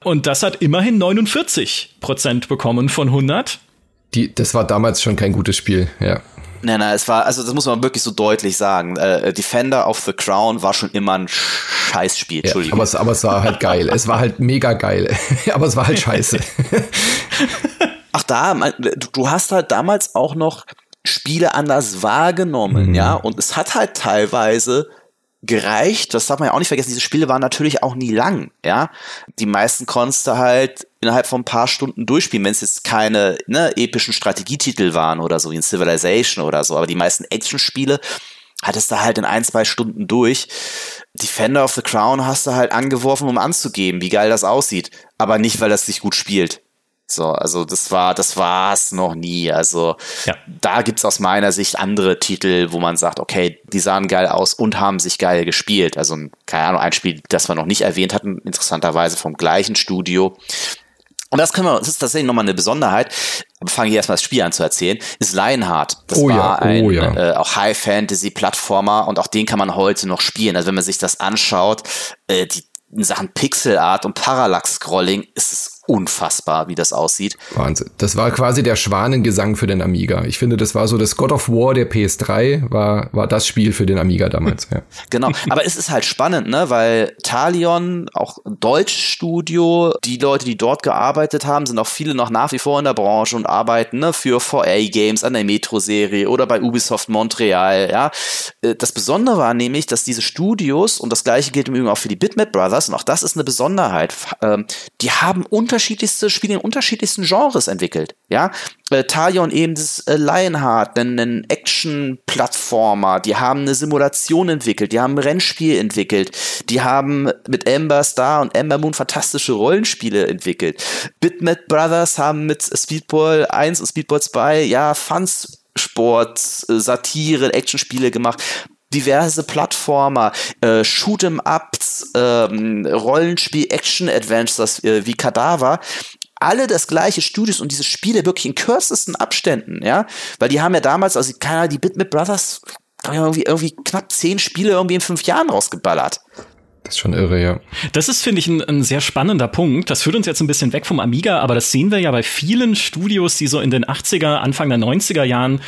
Und das hat immerhin 49 Prozent bekommen von 100. Die, das war damals schon kein gutes Spiel, ja. Nein, nein, es war, also das muss man wirklich so deutlich sagen. Äh, Defender of the Crown war schon immer ein Scheißspiel, Entschuldigung. Ja, aber, es, aber es war halt geil. es war halt mega geil. aber es war halt scheiße. Ach da, du hast halt damals auch noch Spiele anders wahrgenommen, mhm. ja, und es hat halt teilweise gereicht, das darf man ja auch nicht vergessen, diese Spiele waren natürlich auch nie lang, ja. Die meisten konntest du halt innerhalb von ein paar Stunden durchspielen, wenn es jetzt keine ne, epischen Strategietitel waren oder so wie in Civilization oder so, aber die meisten Action-Spiele hattest du halt in ein, zwei Stunden durch. Defender of the Crown hast du halt angeworfen, um anzugeben, wie geil das aussieht, aber nicht, weil das sich gut spielt. So, also das war, das war's noch nie. Also ja. da gibt's aus meiner Sicht andere Titel, wo man sagt, okay, die sahen geil aus und haben sich geil gespielt. Also keine Ahnung, ein Spiel, das wir noch nicht erwähnt hatten, interessanterweise vom gleichen Studio. Und das können wir, das ist tatsächlich nochmal eine Besonderheit. Fange ich erstmal das Spiel an zu erzählen. Ist Lionheart. Das oh war ja, oh ein ja. äh, auch High Fantasy Plattformer und auch den kann man heute noch spielen. Also wenn man sich das anschaut, äh, die in Sachen Pixelart und Parallax-Scrolling ist es unfassbar, wie das aussieht. Wahnsinn. Das war quasi der Schwanengesang für den Amiga. Ich finde, das war so das God of War der PS3, war, war das Spiel für den Amiga damals. Ja. genau. Aber es ist halt spannend, ne, weil Talion, auch Deutschstudio, die Leute, die dort gearbeitet haben, sind auch viele noch nach wie vor in der Branche und arbeiten ne, für 4A Games an der Metro-Serie oder bei Ubisoft Montreal. Ja. Äh, das Besondere war nämlich, dass diese Studios, und das gleiche gilt im Übrigen auch für die Bitmap Brothers, und auch das ist eine Besonderheit, ähm, die haben unter unterschiedlichste Spiele in unterschiedlichsten Genres entwickelt. Ja, äh, Talion eben das äh, Lionheart, einen Action-Plattformer, die haben eine Simulation entwickelt, die haben ein Rennspiel entwickelt, die haben mit Amber Star und Amber Moon fantastische Rollenspiele entwickelt. Bitmap Brothers haben mit Speedball 1 und Speedball 2 ja Fun-Sport, äh, Satire, Actionspiele gemacht diverse Plattformer, äh, Shoot'em Ups, ähm, Rollenspiel, Action Adventures äh, wie Kadaver alle das gleiche Studios und diese Spiele wirklich in kürzesten Abständen, ja, weil die haben ja damals, also keiner, die Bitmap Brothers, irgendwie, irgendwie knapp zehn Spiele irgendwie in fünf Jahren rausgeballert. Das ist schon irre, ja. Das ist, finde ich, ein, ein, sehr spannender Punkt. Das führt uns jetzt ein bisschen weg vom Amiga, aber das sehen wir ja bei vielen Studios, die so in den 80er, Anfang der 90er Jahren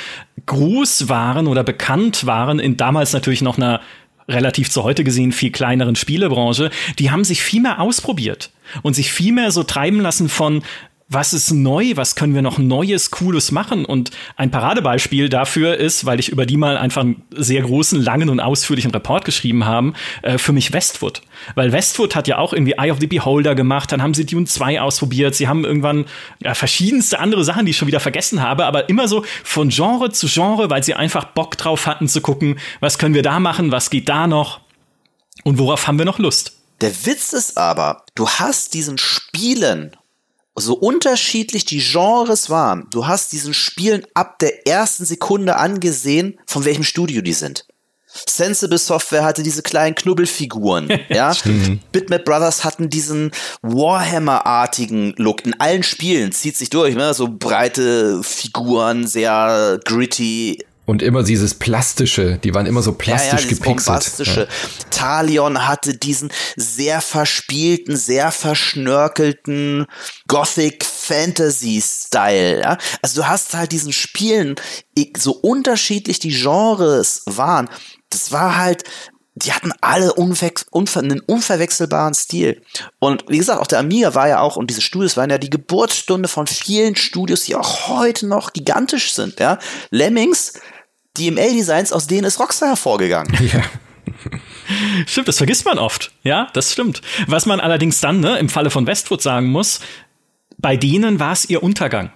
groß waren oder bekannt waren, in damals natürlich noch einer relativ zu heute gesehen viel kleineren Spielebranche, die haben sich viel mehr ausprobiert und sich viel mehr so treiben lassen von was ist neu, was können wir noch Neues, Cooles machen? Und ein Paradebeispiel dafür ist, weil ich über die mal einfach einen sehr großen, langen und ausführlichen Report geschrieben haben, äh, für mich Westwood. Weil Westwood hat ja auch irgendwie Eye of the Beholder gemacht, dann haben sie Dune 2 ausprobiert, sie haben irgendwann ja, verschiedenste andere Sachen, die ich schon wieder vergessen habe, aber immer so von Genre zu Genre, weil sie einfach Bock drauf hatten zu gucken, was können wir da machen, was geht da noch und worauf haben wir noch Lust. Der Witz ist aber, du hast diesen Spielen so unterschiedlich die Genres waren, du hast diesen Spielen ab der ersten Sekunde angesehen, von welchem Studio die sind. Sensible Software hatte diese kleinen Knubbelfiguren, ja. Bitmap Brothers hatten diesen Warhammer-artigen Look in allen Spielen, zieht sich durch, ne? so breite Figuren, sehr gritty, und immer dieses plastische, die waren immer so plastisch ja, ja, gepixelt. Bombastische. Ja. Talion hatte diesen sehr verspielten, sehr verschnörkelten Gothic Fantasy Style. Ja? Also du hast halt diesen Spielen, so unterschiedlich die Genres waren, das war halt die hatten alle unver unver einen unverwechselbaren Stil. Und wie gesagt, auch der Amiga war ja auch, und diese Studios waren ja die Geburtsstunde von vielen Studios, die auch heute noch gigantisch sind. Ja? Lemmings DML-Designs, aus denen ist Rockstar hervorgegangen. Ja. Stimmt, das vergisst man oft. Ja, das stimmt. Was man allerdings dann ne, im Falle von Westwood sagen muss, bei denen war es ihr Untergang.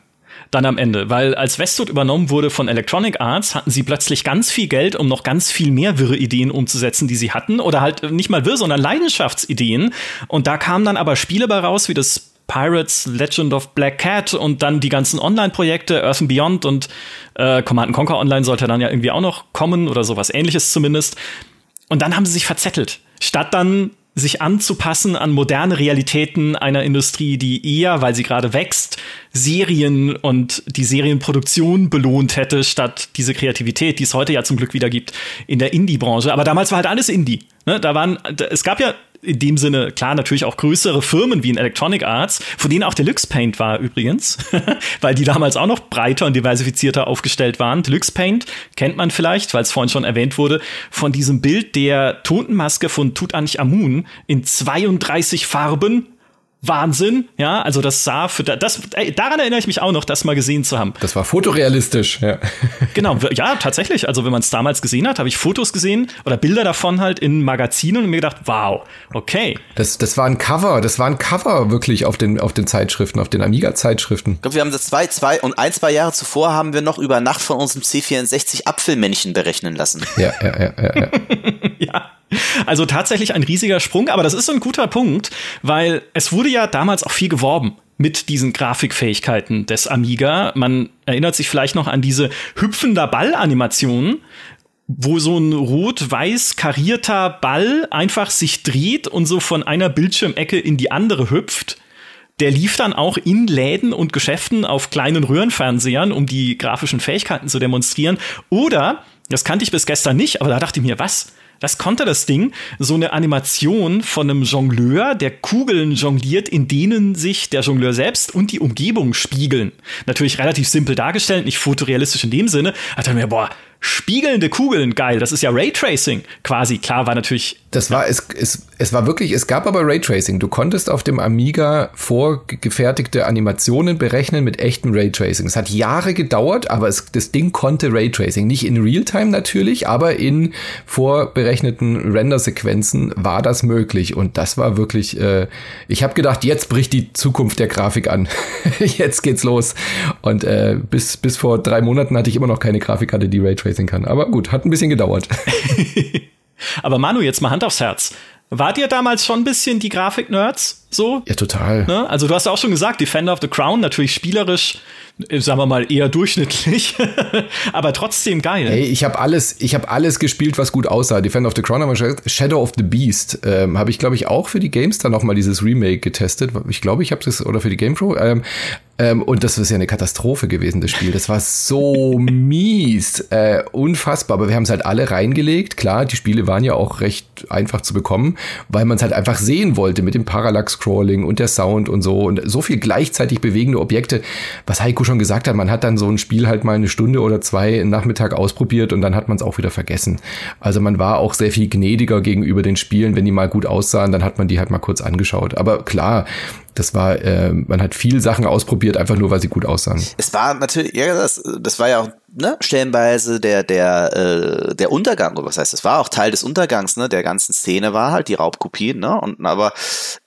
dann am Ende, weil als Westwood übernommen wurde von Electronic Arts, hatten sie plötzlich ganz viel Geld, um noch ganz viel mehr wirre Ideen umzusetzen, die sie hatten, oder halt nicht mal wirre, sondern Leidenschaftsideen. Und da kamen dann aber Spiele bei raus, wie das Pirates Legend of Black Cat und dann die ganzen Online-Projekte, Earth and Beyond und äh, Command Conquer Online sollte dann ja irgendwie auch noch kommen oder sowas ähnliches zumindest. Und dann haben sie sich verzettelt. Statt dann sich anzupassen an moderne Realitäten einer Industrie, die eher, weil sie gerade wächst, Serien und die Serienproduktion belohnt hätte, statt diese Kreativität, die es heute ja zum Glück wieder gibt in der Indie-Branche. Aber damals war halt alles Indie. Ne? Da waren, es gab ja in dem Sinne, klar, natürlich auch größere Firmen wie in Electronic Arts, von denen auch Deluxe Paint war übrigens, weil die damals auch noch breiter und diversifizierter aufgestellt waren. Deluxe Paint kennt man vielleicht, weil es vorhin schon erwähnt wurde, von diesem Bild der Totenmaske von Tutanchamun in 32 Farben Wahnsinn, ja, also das sah für das ey, daran erinnere ich mich auch noch, das mal gesehen zu haben. Das war fotorealistisch, ja. Genau, ja, tatsächlich, also wenn man es damals gesehen hat, habe ich Fotos gesehen oder Bilder davon halt in Magazinen und mir gedacht, wow, okay. Das, das war ein Cover, das war ein Cover wirklich auf den auf den Zeitschriften, auf den Amiga Zeitschriften. Ich glaube, wir haben das zwei zwei und ein zwei Jahre zuvor haben wir noch über Nacht von unserem C64 Apfelmännchen berechnen lassen. Ja, ja, ja, ja. ja. ja. Also tatsächlich ein riesiger Sprung, aber das ist so ein guter Punkt, weil es wurde ja damals auch viel geworben mit diesen Grafikfähigkeiten des Amiga. Man erinnert sich vielleicht noch an diese hüpfender Ball-Animationen, wo so ein rot-weiß karierter Ball einfach sich dreht und so von einer Bildschirmecke in die andere hüpft. Der lief dann auch in Läden und Geschäften auf kleinen Röhrenfernsehern, um die grafischen Fähigkeiten zu demonstrieren. Oder, das kannte ich bis gestern nicht, aber da dachte ich mir, was? Das konnte das Ding, so eine Animation von einem Jongleur, der Kugeln jongliert, in denen sich der Jongleur selbst und die Umgebung spiegeln. Natürlich relativ simpel dargestellt, nicht fotorealistisch in dem Sinne. Hat er mir, boah, spiegelnde Kugeln, geil. Das ist ja Raytracing quasi. Klar war natürlich. Das war, es, es, es war wirklich, es gab aber Raytracing. Du konntest auf dem Amiga vorgefertigte Animationen berechnen mit echtem Raytracing. Es hat Jahre gedauert, aber es, das Ding konnte Raytracing. Nicht in Realtime natürlich, aber in vorberechneten Render-Sequenzen war das möglich. Und das war wirklich, äh, ich habe gedacht, jetzt bricht die Zukunft der Grafik an. jetzt geht's los. Und äh, bis, bis vor drei Monaten hatte ich immer noch keine Grafikkarte, die Raytracing Raytracing kann. Aber gut, hat ein bisschen gedauert. Aber Manu, jetzt mal Hand aufs Herz. Wart ihr damals schon ein bisschen die Grafik-Nerds? So? Ja, total. Ne? Also, du hast ja auch schon gesagt, Defender of the Crown, natürlich spielerisch, äh, sagen wir mal, eher durchschnittlich, aber trotzdem geil. Hey, ich habe alles, ich habe alles gespielt, was gut aussah. Defender of the Crown, aber Shadow of the Beast ähm, habe ich, glaube ich, auch für die Games dann noch mal dieses Remake getestet. Ich glaube, ich habe das, oder für die GamePro. Ähm, ähm, und das ist ja eine Katastrophe gewesen, das Spiel. Das war so mies. Äh, unfassbar. Aber wir haben es halt alle reingelegt. Klar, die Spiele waren ja auch recht einfach zu bekommen, weil man es halt einfach sehen wollte mit dem Parallax-Scrolling und der Sound und so. Und so viel gleichzeitig bewegende Objekte. Was Heiko schon gesagt hat, man hat dann so ein Spiel halt mal eine Stunde oder zwei im Nachmittag ausprobiert und dann hat man es auch wieder vergessen. Also man war auch sehr viel gnädiger gegenüber den Spielen. Wenn die mal gut aussahen, dann hat man die halt mal kurz angeschaut. Aber klar, das war, äh, man hat viel Sachen ausprobiert, einfach nur, weil sie gut aussahen. Es war natürlich, ja, das, das war ja auch ne, stellenweise der, der, äh, der Untergang, oder was heißt, das war auch Teil des Untergangs, ne, der ganzen Szene war halt die Raubkopien, ne, und, aber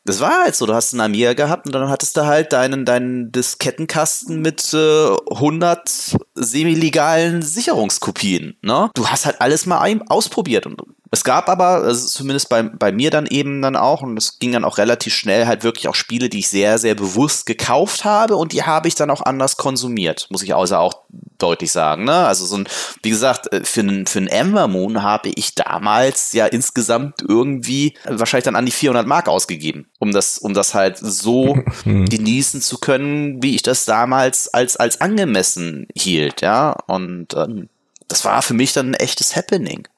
das war halt so, du hast einen Amiga gehabt und dann hattest du halt deinen, deinen Diskettenkasten mit äh, 100 semi-legalen Sicherungskopien, ne, du hast halt alles mal ausprobiert und es gab aber, also zumindest bei, bei mir dann eben dann auch, und es ging dann auch relativ schnell, halt wirklich auch Spiele, die ich sehr, sehr bewusst gekauft habe und die habe ich dann auch anders konsumiert, muss ich außer auch deutlich sagen. Ne? Also so ein, wie gesagt, äh, für einen, für einen Ember Moon habe ich damals ja insgesamt irgendwie wahrscheinlich dann an die 400 Mark ausgegeben, um das, um das halt so hm. genießen zu können, wie ich das damals als, als angemessen hielt, ja. Und ähm, das war für mich dann ein echtes Happening.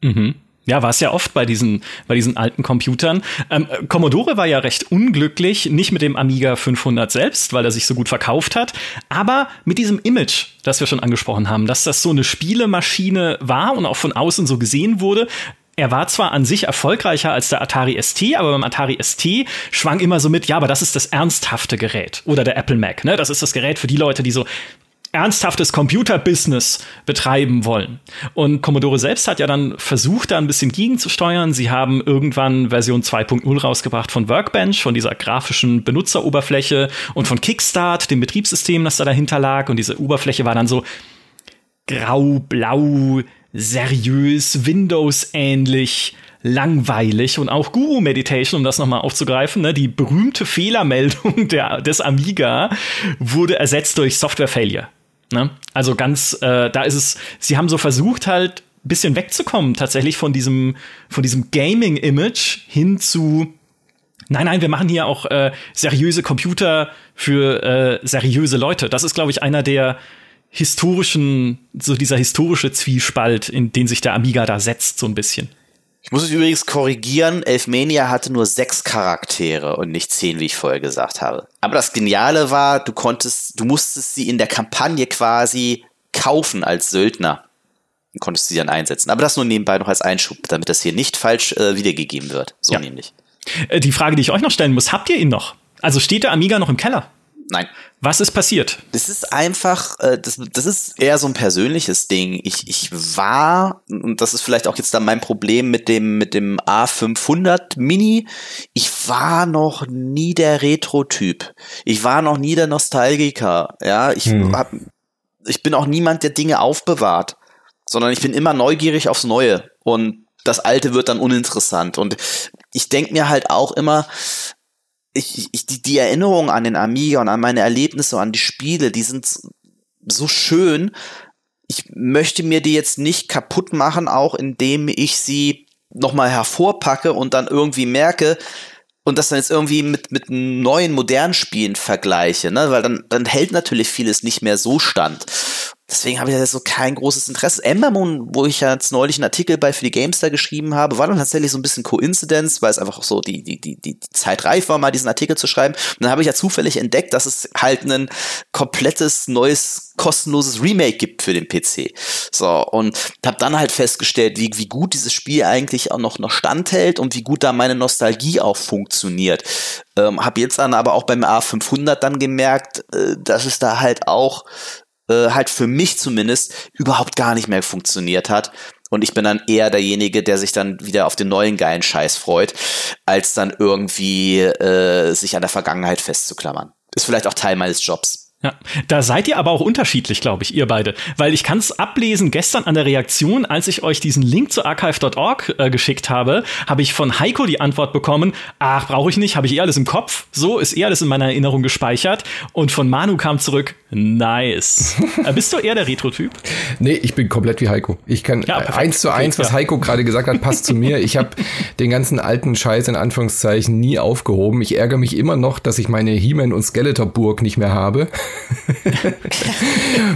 Mhm. Ja, war es ja oft bei diesen, bei diesen alten Computern. Ähm, Commodore war ja recht unglücklich, nicht mit dem Amiga 500 selbst, weil er sich so gut verkauft hat, aber mit diesem Image, das wir schon angesprochen haben, dass das so eine Spielemaschine war und auch von außen so gesehen wurde. Er war zwar an sich erfolgreicher als der Atari ST, aber beim Atari ST schwang immer so mit, ja, aber das ist das ernsthafte Gerät. Oder der Apple Mac, ne? Das ist das Gerät für die Leute, die so ernsthaftes Computerbusiness betreiben wollen. Und Commodore selbst hat ja dann versucht, da ein bisschen gegenzusteuern. Sie haben irgendwann Version 2.0 rausgebracht von Workbench, von dieser grafischen Benutzeroberfläche und von Kickstart, dem Betriebssystem, das da dahinter lag. Und diese Oberfläche war dann so grau, blau, seriös, Windows-ähnlich langweilig und auch Guru Meditation, um das nochmal aufzugreifen, ne, die berühmte Fehlermeldung der, des Amiga wurde ersetzt durch Software Failure. Ne? Also ganz, äh, da ist es, sie haben so versucht halt bisschen wegzukommen tatsächlich von diesem, von diesem Gaming-Image hin zu Nein, nein, wir machen hier auch äh, seriöse Computer für äh, seriöse Leute. Das ist, glaube ich, einer der historischen, so dieser historische Zwiespalt, in den sich der Amiga da setzt, so ein bisschen. Ich muss es übrigens korrigieren, Elfmania hatte nur sechs Charaktere und nicht zehn, wie ich vorher gesagt habe. Aber das Geniale war, du konntest, du musstest sie in der Kampagne quasi kaufen als Söldner. Und konntest sie dann einsetzen. Aber das nur nebenbei noch als Einschub, damit das hier nicht falsch äh, wiedergegeben wird. So ja. nämlich. Äh, die Frage, die ich euch noch stellen muss, habt ihr ihn noch? Also steht der Amiga noch im Keller? Nein. Was ist passiert? Das ist einfach, äh, das, das ist eher so ein persönliches Ding. Ich, ich war, und das ist vielleicht auch jetzt dann mein Problem mit dem, mit dem A500 Mini, ich war noch nie der Retro-Typ. Ich war noch nie der Nostalgiker. Ja, ich hm. hab, ich bin auch niemand, der Dinge aufbewahrt, sondern ich bin immer neugierig aufs Neue. Und das Alte wird dann uninteressant. Und ich denke mir halt auch immer, ich, ich, die, die Erinnerung an den Amiga und an meine Erlebnisse, an die Spiele, die sind so schön. Ich möchte mir die jetzt nicht kaputt machen, auch indem ich sie nochmal hervorpacke und dann irgendwie merke, und das dann jetzt irgendwie mit, mit neuen, modernen Spielen vergleiche, ne? Weil dann, dann hält natürlich vieles nicht mehr so stand. Deswegen habe ich da so kein großes Interesse. Ember Moon, wo ich ja jetzt neulich einen Artikel bei für die Gamestar geschrieben habe, war dann tatsächlich so ein bisschen Coincidence, weil es einfach so die, die, die, die Zeit reif war, mal diesen Artikel zu schreiben. Und dann habe ich ja zufällig entdeckt, dass es halt ein komplettes neues kostenloses Remake gibt für den PC. So, und habe dann halt festgestellt, wie, wie gut dieses Spiel eigentlich auch noch, noch standhält und wie gut da meine Nostalgie auch funktioniert. Ähm, habe jetzt dann aber auch beim A500 dann gemerkt, äh, dass es da halt auch äh, halt für mich zumindest überhaupt gar nicht mehr funktioniert hat. Und ich bin dann eher derjenige, der sich dann wieder auf den neuen geilen Scheiß freut, als dann irgendwie äh, sich an der Vergangenheit festzuklammern. Ist vielleicht auch Teil meines Jobs. Ja, da seid ihr aber auch unterschiedlich, glaube ich, ihr beide. Weil ich kann es ablesen, gestern an der Reaktion, als ich euch diesen Link zu archive.org äh, geschickt habe, habe ich von Heiko die Antwort bekommen, ach, brauche ich nicht, habe ich eh alles im Kopf. So ist eh alles in meiner Erinnerung gespeichert. Und von Manu kam zurück, nice. äh, bist du eher der Retro-Typ? Nee, ich bin komplett wie Heiko. Ich kann ja, eins zu eins, was Heiko gerade gesagt hat, passt zu mir. Ich habe den ganzen alten Scheiß in Anführungszeichen nie aufgehoben. Ich ärgere mich immer noch, dass ich meine He-Man und Skeletor-Burg nicht mehr habe.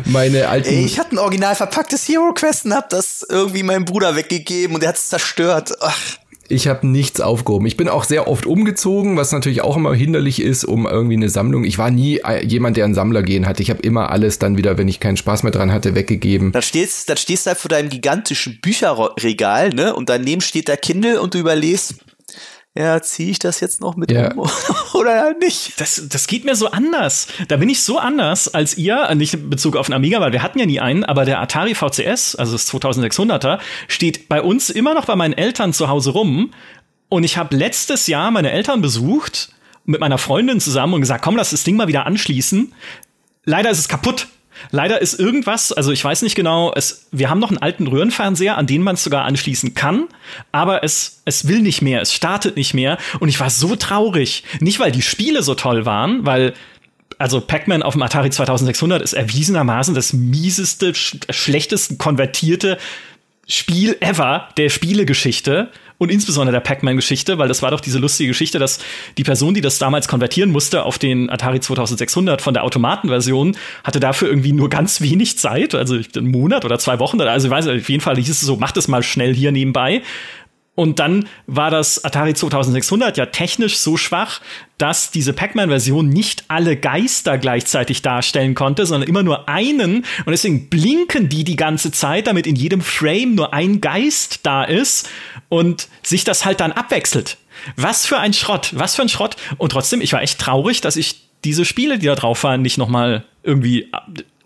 Meine alten. Ey, ich hatte ein original verpacktes Hero Quest und hab das irgendwie meinem Bruder weggegeben und er hat es zerstört. Ach. Ich habe nichts aufgehoben. Ich bin auch sehr oft umgezogen, was natürlich auch immer hinderlich ist, um irgendwie eine Sammlung. Ich war nie jemand, der ein Sammler gehen hatte. Ich habe immer alles dann wieder, wenn ich keinen Spaß mehr dran hatte, weggegeben. Dann stehst, dann stehst du halt vor deinem gigantischen Bücherregal, ne? Und daneben steht der Kindle und du überlegst, ja, ziehe ich das jetzt noch mit ja. um oder nicht? Das, das geht mir so anders. Da bin ich so anders als ihr, nicht in Bezug auf den Amiga, weil wir hatten ja nie einen, aber der Atari VCS, also das 2600er, steht bei uns immer noch bei meinen Eltern zu Hause rum. Und ich habe letztes Jahr meine Eltern besucht mit meiner Freundin zusammen und gesagt, komm, lass das Ding mal wieder anschließen. Leider ist es kaputt. Leider ist irgendwas, also ich weiß nicht genau, es, wir haben noch einen alten Röhrenfernseher, an den man es sogar anschließen kann, aber es, es will nicht mehr, es startet nicht mehr und ich war so traurig. Nicht, weil die Spiele so toll waren, weil also Pac-Man auf dem Atari 2600 ist erwiesenermaßen das mieseste, sch schlechteste konvertierte Spiel ever der Spielegeschichte und insbesondere der Pac-Man-Geschichte, weil das war doch diese lustige Geschichte, dass die Person, die das damals konvertieren musste auf den Atari 2600 von der Automatenversion, hatte dafür irgendwie nur ganz wenig Zeit, also einen Monat oder zwei Wochen, also ich weiß auf jeden Fall hieß es so, mach das mal schnell hier nebenbei. Und dann war das Atari 2600 ja technisch so schwach, dass diese Pac-Man-Version nicht alle Geister gleichzeitig darstellen konnte, sondern immer nur einen. Und deswegen blinken die die ganze Zeit, damit in jedem Frame nur ein Geist da ist und sich das halt dann abwechselt. Was für ein Schrott, was für ein Schrott. Und trotzdem, ich war echt traurig, dass ich diese Spiele, die da drauf waren, nicht noch mal irgendwie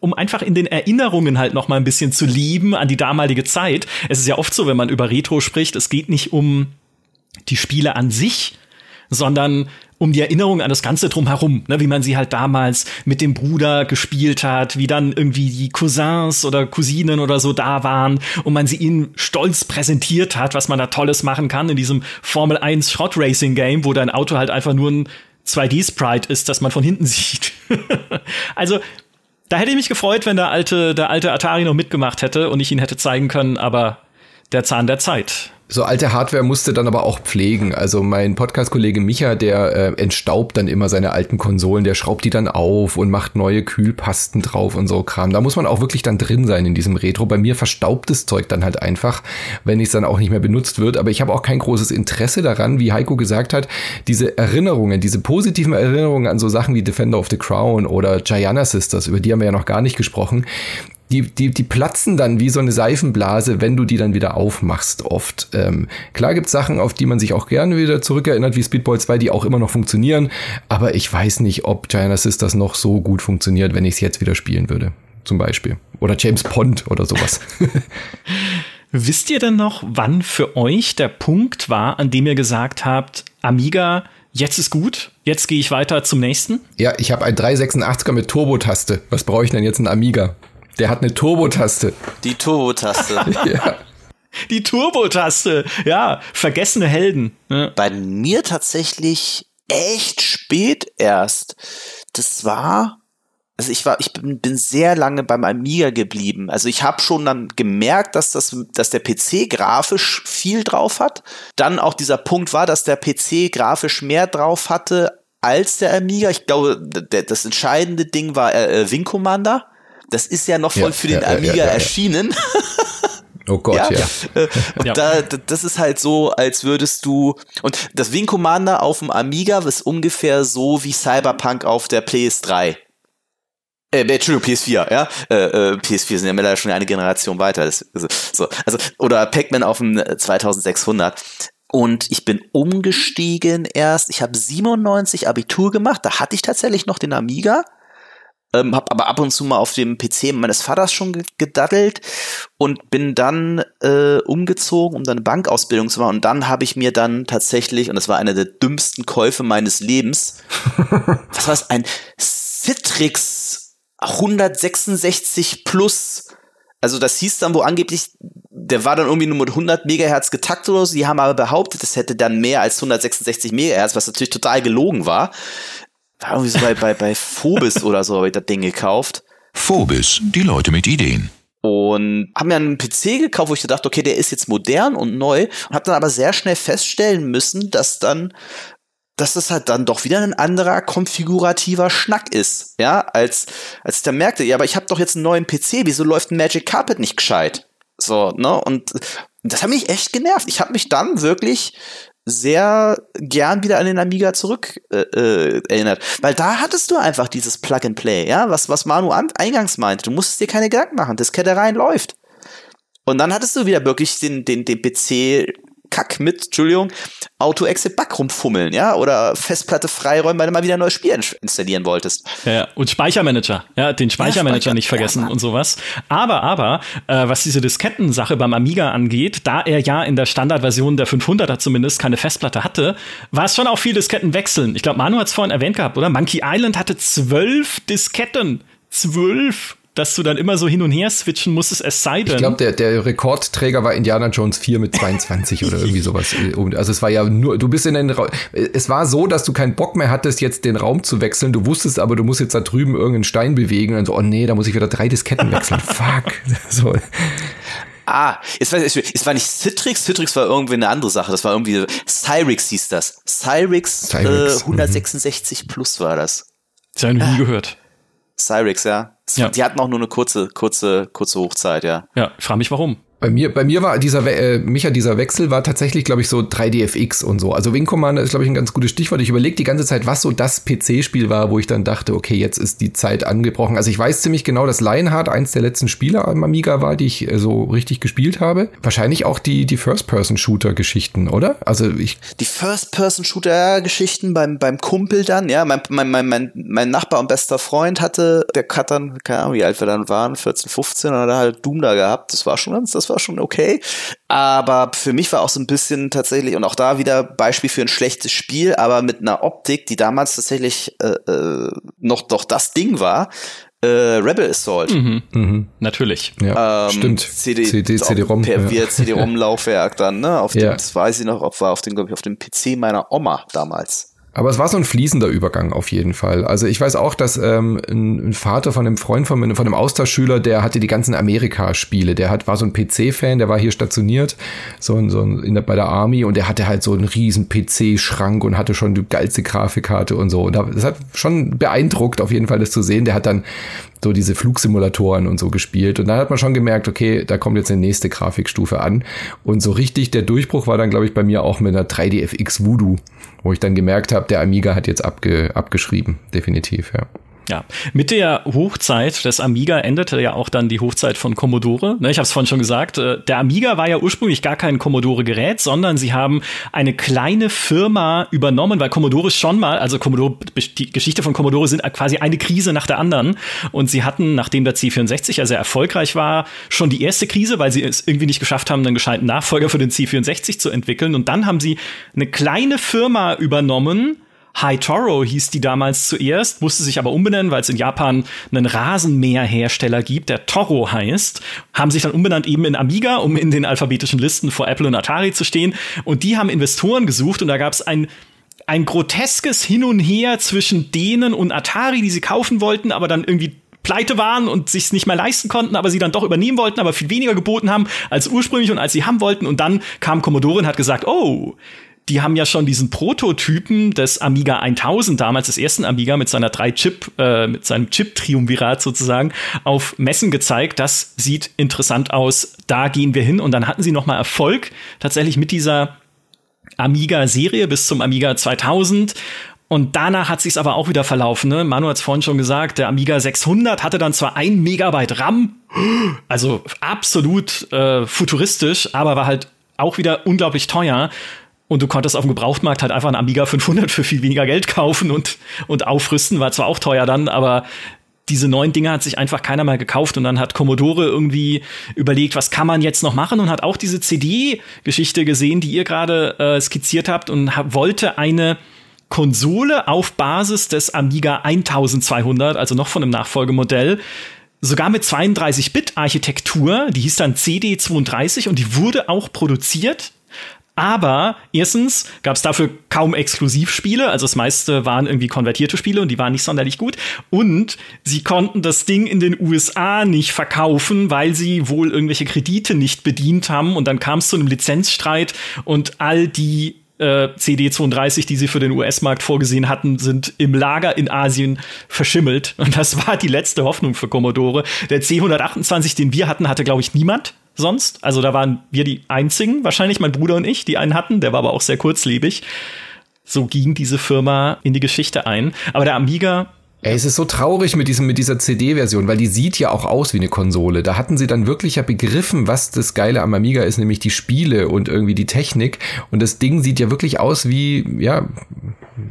um einfach in den Erinnerungen halt noch mal ein bisschen zu lieben an die damalige Zeit. Es ist ja oft so, wenn man über Retro spricht, es geht nicht um die Spiele an sich, sondern um die Erinnerung an das Ganze drumherum, ne, wie man sie halt damals mit dem Bruder gespielt hat, wie dann irgendwie die Cousins oder Cousinen oder so da waren und man sie ihnen stolz präsentiert hat, was man da Tolles machen kann in diesem Formel 1 Shot Racing Game, wo dein Auto halt einfach nur ein 2D-Sprite ist, das man von hinten sieht. also, da hätte ich mich gefreut, wenn der alte, der alte Atari noch mitgemacht hätte und ich ihn hätte zeigen können, aber der Zahn der Zeit. So alte Hardware musste dann aber auch pflegen. Also mein Podcast-Kollege Micha, der äh, entstaubt dann immer seine alten Konsolen, der schraubt die dann auf und macht neue Kühlpasten drauf und so Kram. Da muss man auch wirklich dann drin sein in diesem Retro. Bei mir verstaubt das Zeug dann halt einfach, wenn es dann auch nicht mehr benutzt wird. Aber ich habe auch kein großes Interesse daran, wie Heiko gesagt hat, diese Erinnerungen, diese positiven Erinnerungen an so Sachen wie Defender of the Crown oder Gianna Sisters, über die haben wir ja noch gar nicht gesprochen die, die, die platzen dann wie so eine Seifenblase, wenn du die dann wieder aufmachst, oft. Ähm, klar gibt's Sachen, auf die man sich auch gerne wieder zurückerinnert, wie Speedball 2, die auch immer noch funktionieren, aber ich weiß nicht, ob Giant Sisters noch so gut funktioniert, wenn ich es jetzt wieder spielen würde, zum Beispiel. Oder James Pond oder sowas. Wisst ihr denn noch, wann für euch der Punkt war, an dem ihr gesagt habt, Amiga, jetzt ist gut, jetzt gehe ich weiter zum nächsten? Ja, ich habe ein 386er mit Turbo-Taste. Was brauche ich denn jetzt ein Amiga? Der hat eine Turbo-Taste. Die Turbo-Taste. ja. Die Turbo-Taste. Ja, vergessene Helden. Ja. Bei mir tatsächlich echt spät erst. Das war also ich war, ich bin, bin sehr lange beim Amiga geblieben. Also ich habe schon dann gemerkt, dass das, dass der PC grafisch viel drauf hat. Dann auch dieser Punkt war, dass der PC grafisch mehr drauf hatte als der Amiga. Ich glaube, das entscheidende Ding war äh, Wing Commander. Das ist ja noch voll ja, für den ja, Amiga ja, erschienen. Oh Gott, ja. ja. Äh, und ja. Da, das ist halt so, als würdest du. Und das Wing Commander auf dem Amiga ist ungefähr so wie Cyberpunk auf der PS3. Äh, Entschuldigung, PS4, ja. Äh, äh, PS4 sind ja mittlerweile schon eine Generation weiter. Das, so, also, oder Pac-Man auf dem 2600. Und ich bin umgestiegen erst. Ich habe 97 Abitur gemacht. Da hatte ich tatsächlich noch den Amiga ähm, habe aber ab und zu mal auf dem PC meines Vaters schon gedaddelt und bin dann äh, umgezogen, um dann eine Bankausbildung zu machen. Und dann habe ich mir dann tatsächlich, und das war einer der dümmsten Käufe meines Lebens, was war es, ein Citrix 166 Plus. Also das hieß dann wo angeblich, der war dann irgendwie nur mit 100 Megahertz getaktet oder so. Die haben aber behauptet, es hätte dann mehr als 166 Megahertz, was natürlich total gelogen war war irgendwie so bei, bei, bei Phobis oder so habe ich das Ding gekauft. Phobis, die Leute mit Ideen. Und haben mir einen PC gekauft, wo ich dachte, okay, der ist jetzt modern und neu. Und habe dann aber sehr schnell feststellen müssen, dass dann dass das halt dann doch wieder ein anderer konfigurativer Schnack ist, ja, als als ich dann merkte, ja, aber ich habe doch jetzt einen neuen PC, wieso läuft ein Magic Carpet nicht gescheit? So, ne? Und das hat mich echt genervt. Ich habe mich dann wirklich sehr gern wieder an den Amiga zurück äh, äh, erinnert. Weil da hattest du einfach dieses Plug-and-Play, ja, was, was Manu eingangs meinte. Du musstest dir keine Gedanken machen, das Diskette rein läuft. Und dann hattest du wieder wirklich den, den, den PC Kack mit, Entschuldigung, Auto-Exit-Back rumfummeln, ja, oder Festplatte freiräumen, weil du mal wieder ein neues Spiel installieren wolltest. Ja, und Speichermanager, ja, den Speichermanager ja, Speicher, nicht vergessen ja, und sowas. Aber, aber, äh, was diese Diskettensache beim Amiga angeht, da er ja in der Standardversion der 500er zumindest keine Festplatte hatte, war es schon auch viel Disketten wechseln. Ich glaube, Manu hat es vorhin erwähnt gehabt, oder? Monkey Island hatte zwölf Disketten. Zwölf dass du dann immer so hin und her switchen musstest, es sei denn. Ich glaube, der, der Rekordträger war Indiana Jones 4 mit 22 oder irgendwie sowas. Also es war ja nur, du bist in den Raum. Es war so, dass du keinen Bock mehr hattest, jetzt den Raum zu wechseln. Du wusstest aber, du musst jetzt da drüben irgendeinen Stein bewegen und so, oh nee, da muss ich wieder drei Disketten wechseln. Fuck. So. Ah, jetzt weiß ich, es war nicht Citrix, Citrix war irgendwie eine andere Sache, das war irgendwie, Cyrix hieß das. Cyrix, Cyrix äh, 166 mhm. plus war das. Das habe ich nie gehört. Cyrix, ja. ja. Die hatten auch nur eine kurze, kurze, kurze Hochzeit, ja. Ja, ich frage mich warum. Bei mir, bei mir war dieser, äh, Micha, dieser Wechsel war tatsächlich, glaube ich, so 3DFX und so. Also Wing Commander ist, glaube ich, ein ganz gutes Stichwort. Ich überlege die ganze Zeit, was so das PC-Spiel war, wo ich dann dachte, okay, jetzt ist die Zeit angebrochen. Also ich weiß ziemlich genau, dass Lionheart eins der letzten Spiele am Amiga war, die ich äh, so richtig gespielt habe. Wahrscheinlich auch die, die First-Person-Shooter-Geschichten, oder? Also ich. Die First-Person-Shooter-Geschichten beim, beim Kumpel dann, ja. Mein, mein, mein, mein, mein Nachbar und bester Freund hatte, der hat dann, keine Ahnung, wie alt wir dann waren, 14, 15, und hat halt Doom da gehabt. Das war schon ganz, das war war schon okay. Aber für mich war auch so ein bisschen tatsächlich, und auch da wieder Beispiel für ein schlechtes Spiel, aber mit einer Optik, die damals tatsächlich äh, äh, noch doch das Ding war, äh, Rebel Assault. Mhm. Mhm. Natürlich. Ja, ähm, stimmt. CD, CD, CD-ROM. Per ja. CD-ROM-Laufwerk dann, ne? Auf dem, ja. das weiß ich noch, ob war auf dem, glaube ich, auf dem PC meiner Oma damals. Aber es war so ein fließender Übergang auf jeden Fall. Also ich weiß auch, dass ähm, ein, Vater von einem Freund von mir, von einem Austauschschüler, der hatte die ganzen Amerika-Spiele. Der hat, war so ein PC-Fan, der war hier stationiert, so, ein, so ein, in der, bei der Army und der hatte halt so einen riesen PC-Schrank und hatte schon die geilste Grafikkarte und so. Und das hat schon beeindruckt, auf jeden Fall das zu sehen. Der hat dann so diese Flugsimulatoren und so gespielt. Und dann hat man schon gemerkt, okay, da kommt jetzt eine nächste Grafikstufe an. Und so richtig der Durchbruch war dann, glaube ich, bei mir auch mit einer 3DFX Voodoo, wo ich dann gemerkt habe, der Amiga hat jetzt abge abgeschrieben, definitiv, ja. Ja, mit der Hochzeit des Amiga endete ja auch dann die Hochzeit von Commodore. Ne, ich habe es vorhin schon gesagt, äh, der Amiga war ja ursprünglich gar kein Commodore-Gerät, sondern sie haben eine kleine Firma übernommen, weil Commodore schon mal, also Commodore, die Geschichte von Commodore sind quasi eine Krise nach der anderen. Und sie hatten, nachdem der C64 ja sehr erfolgreich war, schon die erste Krise, weil sie es irgendwie nicht geschafft haben, einen gescheiten Nachfolger für den C64 zu entwickeln. Und dann haben sie eine kleine Firma übernommen, High Toro hieß die damals zuerst, musste sich aber umbenennen, weil es in Japan einen Rasenmäherhersteller gibt, der Toro heißt, haben sich dann umbenannt eben in Amiga, um in den alphabetischen Listen vor Apple und Atari zu stehen. Und die haben Investoren gesucht und da gab es ein ein groteskes Hin und Her zwischen denen und Atari, die sie kaufen wollten, aber dann irgendwie pleite waren und sich's nicht mehr leisten konnten, aber sie dann doch übernehmen wollten, aber viel weniger geboten haben als ursprünglich und als sie haben wollten. Und dann kam Commodore und hat gesagt, oh, die haben ja schon diesen Prototypen des Amiga 1000, damals des ersten Amiga mit seiner drei Chip, äh, mit seinem Chip-Triumvirat sozusagen, auf Messen gezeigt. Das sieht interessant aus. Da gehen wir hin. Und dann hatten sie noch mal Erfolg tatsächlich mit dieser Amiga-Serie bis zum Amiga 2000. Und danach hat sich's aber auch wieder verlaufen. Ne? Manu hat es vorhin schon gesagt, der Amiga 600 hatte dann zwar ein Megabyte RAM, also absolut äh, futuristisch, aber war halt auch wieder unglaublich teuer. Und du konntest auf dem Gebrauchtmarkt halt einfach einen Amiga 500 für viel weniger Geld kaufen und, und aufrüsten. War zwar auch teuer dann, aber diese neuen Dinge hat sich einfach keiner mehr gekauft und dann hat Commodore irgendwie überlegt, was kann man jetzt noch machen und hat auch diese CD-Geschichte gesehen, die ihr gerade äh, skizziert habt und hab, wollte eine Konsole auf Basis des Amiga 1200, also noch von einem Nachfolgemodell, sogar mit 32-Bit-Architektur, die hieß dann CD32 und die wurde auch produziert aber erstens gab es dafür kaum Exklusivspiele, also das meiste waren irgendwie konvertierte Spiele und die waren nicht sonderlich gut. Und sie konnten das Ding in den USA nicht verkaufen, weil sie wohl irgendwelche Kredite nicht bedient haben. Und dann kam es zu einem Lizenzstreit und all die äh, CD32, die sie für den US-Markt vorgesehen hatten, sind im Lager in Asien verschimmelt. Und das war die letzte Hoffnung für Commodore. Der C128, den wir hatten, hatte, glaube ich, niemand sonst. Also da waren wir die einzigen, wahrscheinlich mein Bruder und ich, die einen hatten. Der war aber auch sehr kurzlebig. So ging diese Firma in die Geschichte ein. Aber der Amiga Ey, es ist so traurig mit diesem, mit dieser CD-Version, weil die sieht ja auch aus wie eine Konsole. Da hatten sie dann wirklich ja begriffen, was das Geile am Amiga ist, nämlich die Spiele und irgendwie die Technik. Und das Ding sieht ja wirklich aus wie, ja,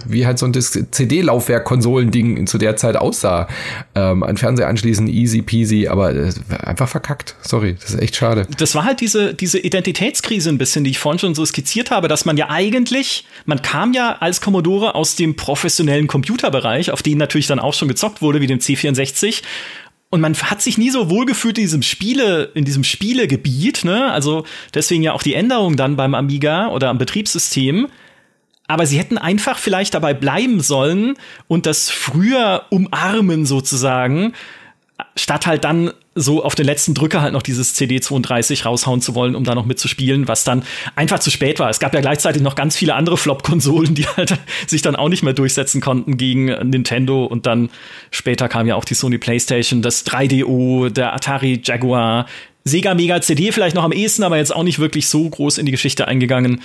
wie halt so ein CD-Laufwerk-Konsolending zu der Zeit aussah. Ähm, an Fernseher anschließen, easy peasy, aber äh, einfach verkackt. Sorry, das ist echt schade. Das war halt diese, diese Identitätskrise ein bisschen, die ich vorhin schon so skizziert habe, dass man ja eigentlich, man kam ja als Commodore aus dem professionellen Computerbereich, auf den natürlich dann auch schon gezockt wurde, wie dem C64. Und man hat sich nie so wohlgefühlt in diesem Spiele, in diesem Spielegebiet, ne? Also deswegen ja auch die Änderung dann beim Amiga oder am Betriebssystem. Aber sie hätten einfach vielleicht dabei bleiben sollen und das früher umarmen sozusagen, statt halt dann so auf den letzten Drücker halt noch dieses CD32 raushauen zu wollen, um da noch mitzuspielen, was dann einfach zu spät war. Es gab ja gleichzeitig noch ganz viele andere Flop-Konsolen, die halt sich dann auch nicht mehr durchsetzen konnten gegen Nintendo und dann später kam ja auch die Sony PlayStation, das 3DO, der Atari Jaguar, Sega Mega CD vielleicht noch am ehesten, aber jetzt auch nicht wirklich so groß in die Geschichte eingegangen.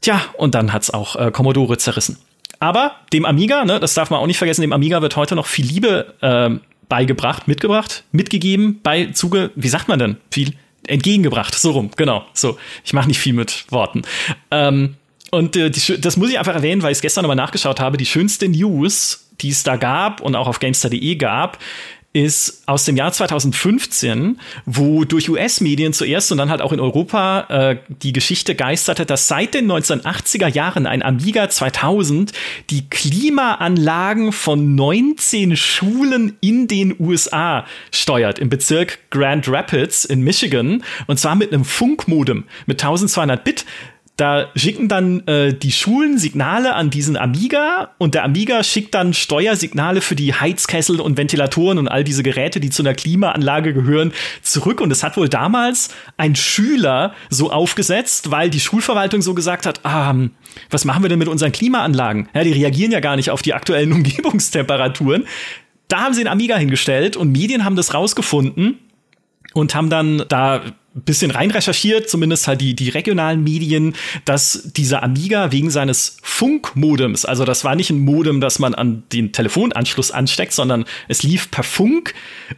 Tja, und dann hat's auch äh, Commodore zerrissen. Aber dem Amiga, ne, das darf man auch nicht vergessen, dem Amiga wird heute noch viel Liebe äh, beigebracht, mitgebracht, mitgegeben, bei Zuge, wie sagt man denn? Viel entgegengebracht, so rum, genau. So, ich mache nicht viel mit Worten. Ähm, und äh, die, das muss ich einfach erwähnen, weil ich es gestern nochmal nachgeschaut habe. Die schönste News, die es da gab und auch auf Gamestar.de gab, ist aus dem Jahr 2015, wo durch US-Medien zuerst und dann halt auch in Europa äh, die Geschichte geisterte, dass seit den 1980er Jahren ein Amiga 2000 die Klimaanlagen von 19 Schulen in den USA steuert, im Bezirk Grand Rapids in Michigan, und zwar mit einem Funkmodem mit 1200 Bit da schicken dann äh, die Schulen Signale an diesen Amiga und der Amiga schickt dann Steuersignale für die Heizkessel und Ventilatoren und all diese Geräte, die zu einer Klimaanlage gehören, zurück. Und es hat wohl damals ein Schüler so aufgesetzt, weil die Schulverwaltung so gesagt hat, ah, was machen wir denn mit unseren Klimaanlagen? Ja, die reagieren ja gar nicht auf die aktuellen Umgebungstemperaturen. Da haben sie den Amiga hingestellt und Medien haben das rausgefunden und haben dann da bisschen rein recherchiert, zumindest halt die, die regionalen Medien, dass dieser Amiga wegen seines Funkmodems, also das war nicht ein Modem, das man an den Telefonanschluss ansteckt, sondern es lief per Funk,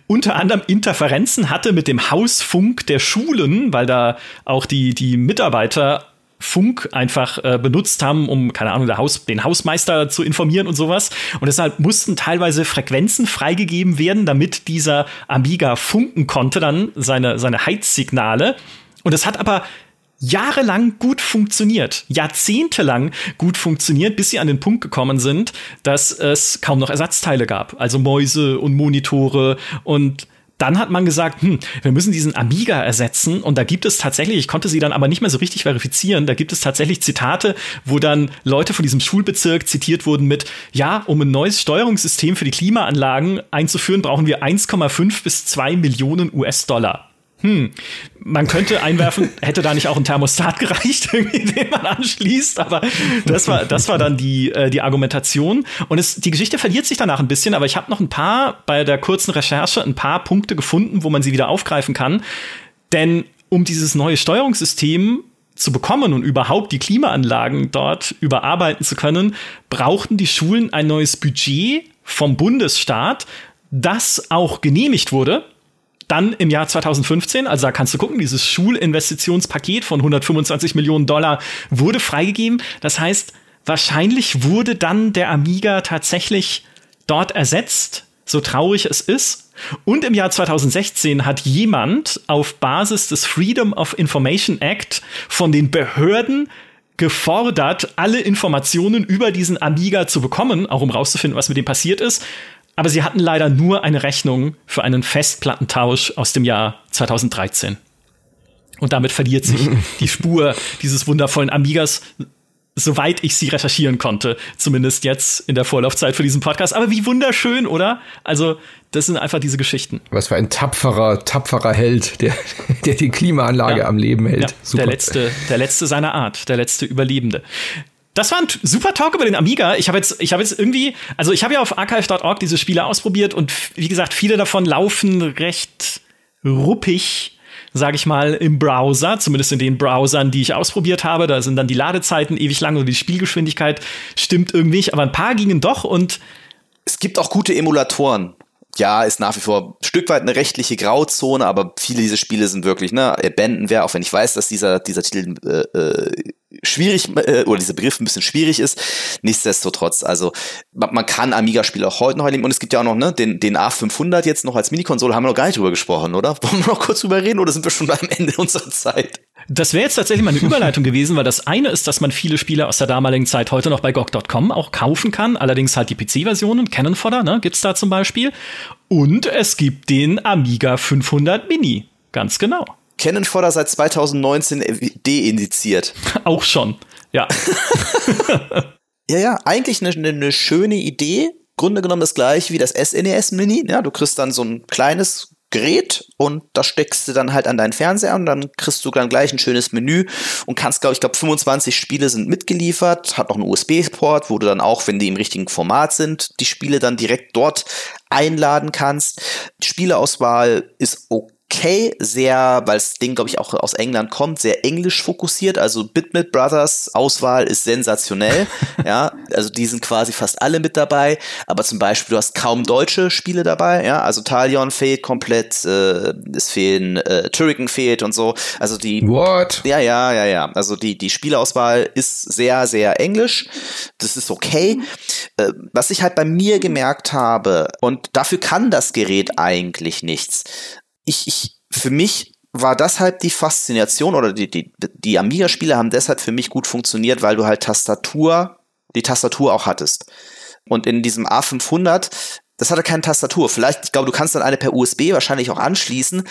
unter anderem Interferenzen hatte mit dem Hausfunk der Schulen, weil da auch die, die Mitarbeiter Funk einfach äh, benutzt haben, um, keine Ahnung, Haus, den Hausmeister zu informieren und sowas. Und deshalb mussten teilweise Frequenzen freigegeben werden, damit dieser Amiga funken konnte, dann seine, seine Heizsignale. Und es hat aber jahrelang gut funktioniert, jahrzehntelang gut funktioniert, bis sie an den Punkt gekommen sind, dass es kaum noch Ersatzteile gab. Also Mäuse und Monitore und dann hat man gesagt, hm, wir müssen diesen Amiga ersetzen. Und da gibt es tatsächlich, ich konnte sie dann aber nicht mehr so richtig verifizieren, da gibt es tatsächlich Zitate, wo dann Leute von diesem Schulbezirk zitiert wurden mit, ja, um ein neues Steuerungssystem für die Klimaanlagen einzuführen, brauchen wir 1,5 bis 2 Millionen US-Dollar hm, man könnte einwerfen, hätte da nicht auch ein Thermostat gereicht, den man anschließt, aber das war, das war dann die, äh, die Argumentation. Und es, die Geschichte verliert sich danach ein bisschen, aber ich habe noch ein paar bei der kurzen Recherche ein paar Punkte gefunden, wo man sie wieder aufgreifen kann. Denn um dieses neue Steuerungssystem zu bekommen und überhaupt die Klimaanlagen dort überarbeiten zu können, brauchten die Schulen ein neues Budget vom Bundesstaat, das auch genehmigt wurde dann im Jahr 2015, also da kannst du gucken, dieses Schulinvestitionspaket von 125 Millionen Dollar wurde freigegeben. Das heißt, wahrscheinlich wurde dann der Amiga tatsächlich dort ersetzt, so traurig es ist. Und im Jahr 2016 hat jemand auf Basis des Freedom of Information Act von den Behörden gefordert, alle Informationen über diesen Amiga zu bekommen, auch um rauszufinden, was mit dem passiert ist. Aber sie hatten leider nur eine Rechnung für einen Festplattentausch aus dem Jahr 2013. Und damit verliert sich die Spur dieses wundervollen Amigas, soweit ich sie recherchieren konnte. Zumindest jetzt in der Vorlaufzeit für diesen Podcast. Aber wie wunderschön, oder? Also, das sind einfach diese Geschichten. Was für ein tapferer, tapferer Held, der, der die Klimaanlage ja. am Leben hält. Ja, der letzte, der letzte seiner Art, der letzte Überlebende das war ein super Talk über den Amiga. Ich habe jetzt, ich habe jetzt irgendwie, also ich habe ja auf archive.org diese Spiele ausprobiert und wie gesagt, viele davon laufen recht ruppig, sage ich mal, im Browser, zumindest in den Browsern, die ich ausprobiert habe. Da sind dann die Ladezeiten ewig lang und die Spielgeschwindigkeit stimmt irgendwie nicht, aber ein paar gingen doch und es gibt auch gute Emulatoren ja, ist nach wie vor ein Stück weit eine rechtliche Grauzone, aber viele dieser Spiele sind wirklich, ne, Abandonware, auch wenn ich weiß, dass dieser, dieser Titel äh, äh, schwierig äh, oder dieser Begriff ein bisschen schwierig ist. Nichtsdestotrotz, also man, man kann Amiga-Spiele auch heute noch erleben und es gibt ja auch noch ne, den, den A500 jetzt noch als Minikonsole, haben wir noch gar nicht drüber gesprochen, oder? Wollen wir noch kurz drüber reden oder sind wir schon am Ende unserer Zeit? Das wäre jetzt tatsächlich mal eine Überleitung gewesen, weil das eine ist, dass man viele Spiele aus der damaligen Zeit heute noch bei GOG.com auch kaufen kann, allerdings halt die PC-Versionen, Cannon Fodder, ne, gibt's da zum Beispiel. Und es gibt den Amiga 500 Mini, ganz genau. Canon Fodder seit 2019 deindiziert. Auch schon, ja. ja, ja, eigentlich eine, eine schöne Idee. Grunde genommen das gleiche wie das SNES e Mini. Ja, du kriegst dann so ein kleines Gerät und das steckst du dann halt an deinen Fernseher und dann kriegst du dann gleich ein schönes Menü und kannst, glaube ich, glaube 25 Spiele sind mitgeliefert, hat noch einen USB-Port, wo du dann auch, wenn die im richtigen Format sind, die Spiele dann direkt dort einladen kannst. Die Spieleauswahl ist okay okay, sehr, weil das Ding, glaube ich, auch aus England kommt, sehr englisch fokussiert. Also Bitmit Brothers Auswahl ist sensationell. ja, also die sind quasi fast alle mit dabei. Aber zum Beispiel, du hast kaum deutsche Spiele dabei. Ja, also Talion fehlt komplett, äh, es fehlen, äh, Turrican fehlt und so. Also die. What? Ja, ja, ja, ja. Also die, die Spielauswahl ist sehr, sehr englisch. Das ist okay. Äh, was ich halt bei mir gemerkt habe, und dafür kann das Gerät eigentlich nichts ich, ich, für mich war das halt die Faszination oder die, die, die Amiga-Spiele haben deshalb für mich gut funktioniert, weil du halt Tastatur, die Tastatur auch hattest. Und in diesem A500, das hatte keine Tastatur. Vielleicht, ich glaube, du kannst dann eine per USB wahrscheinlich auch anschließen,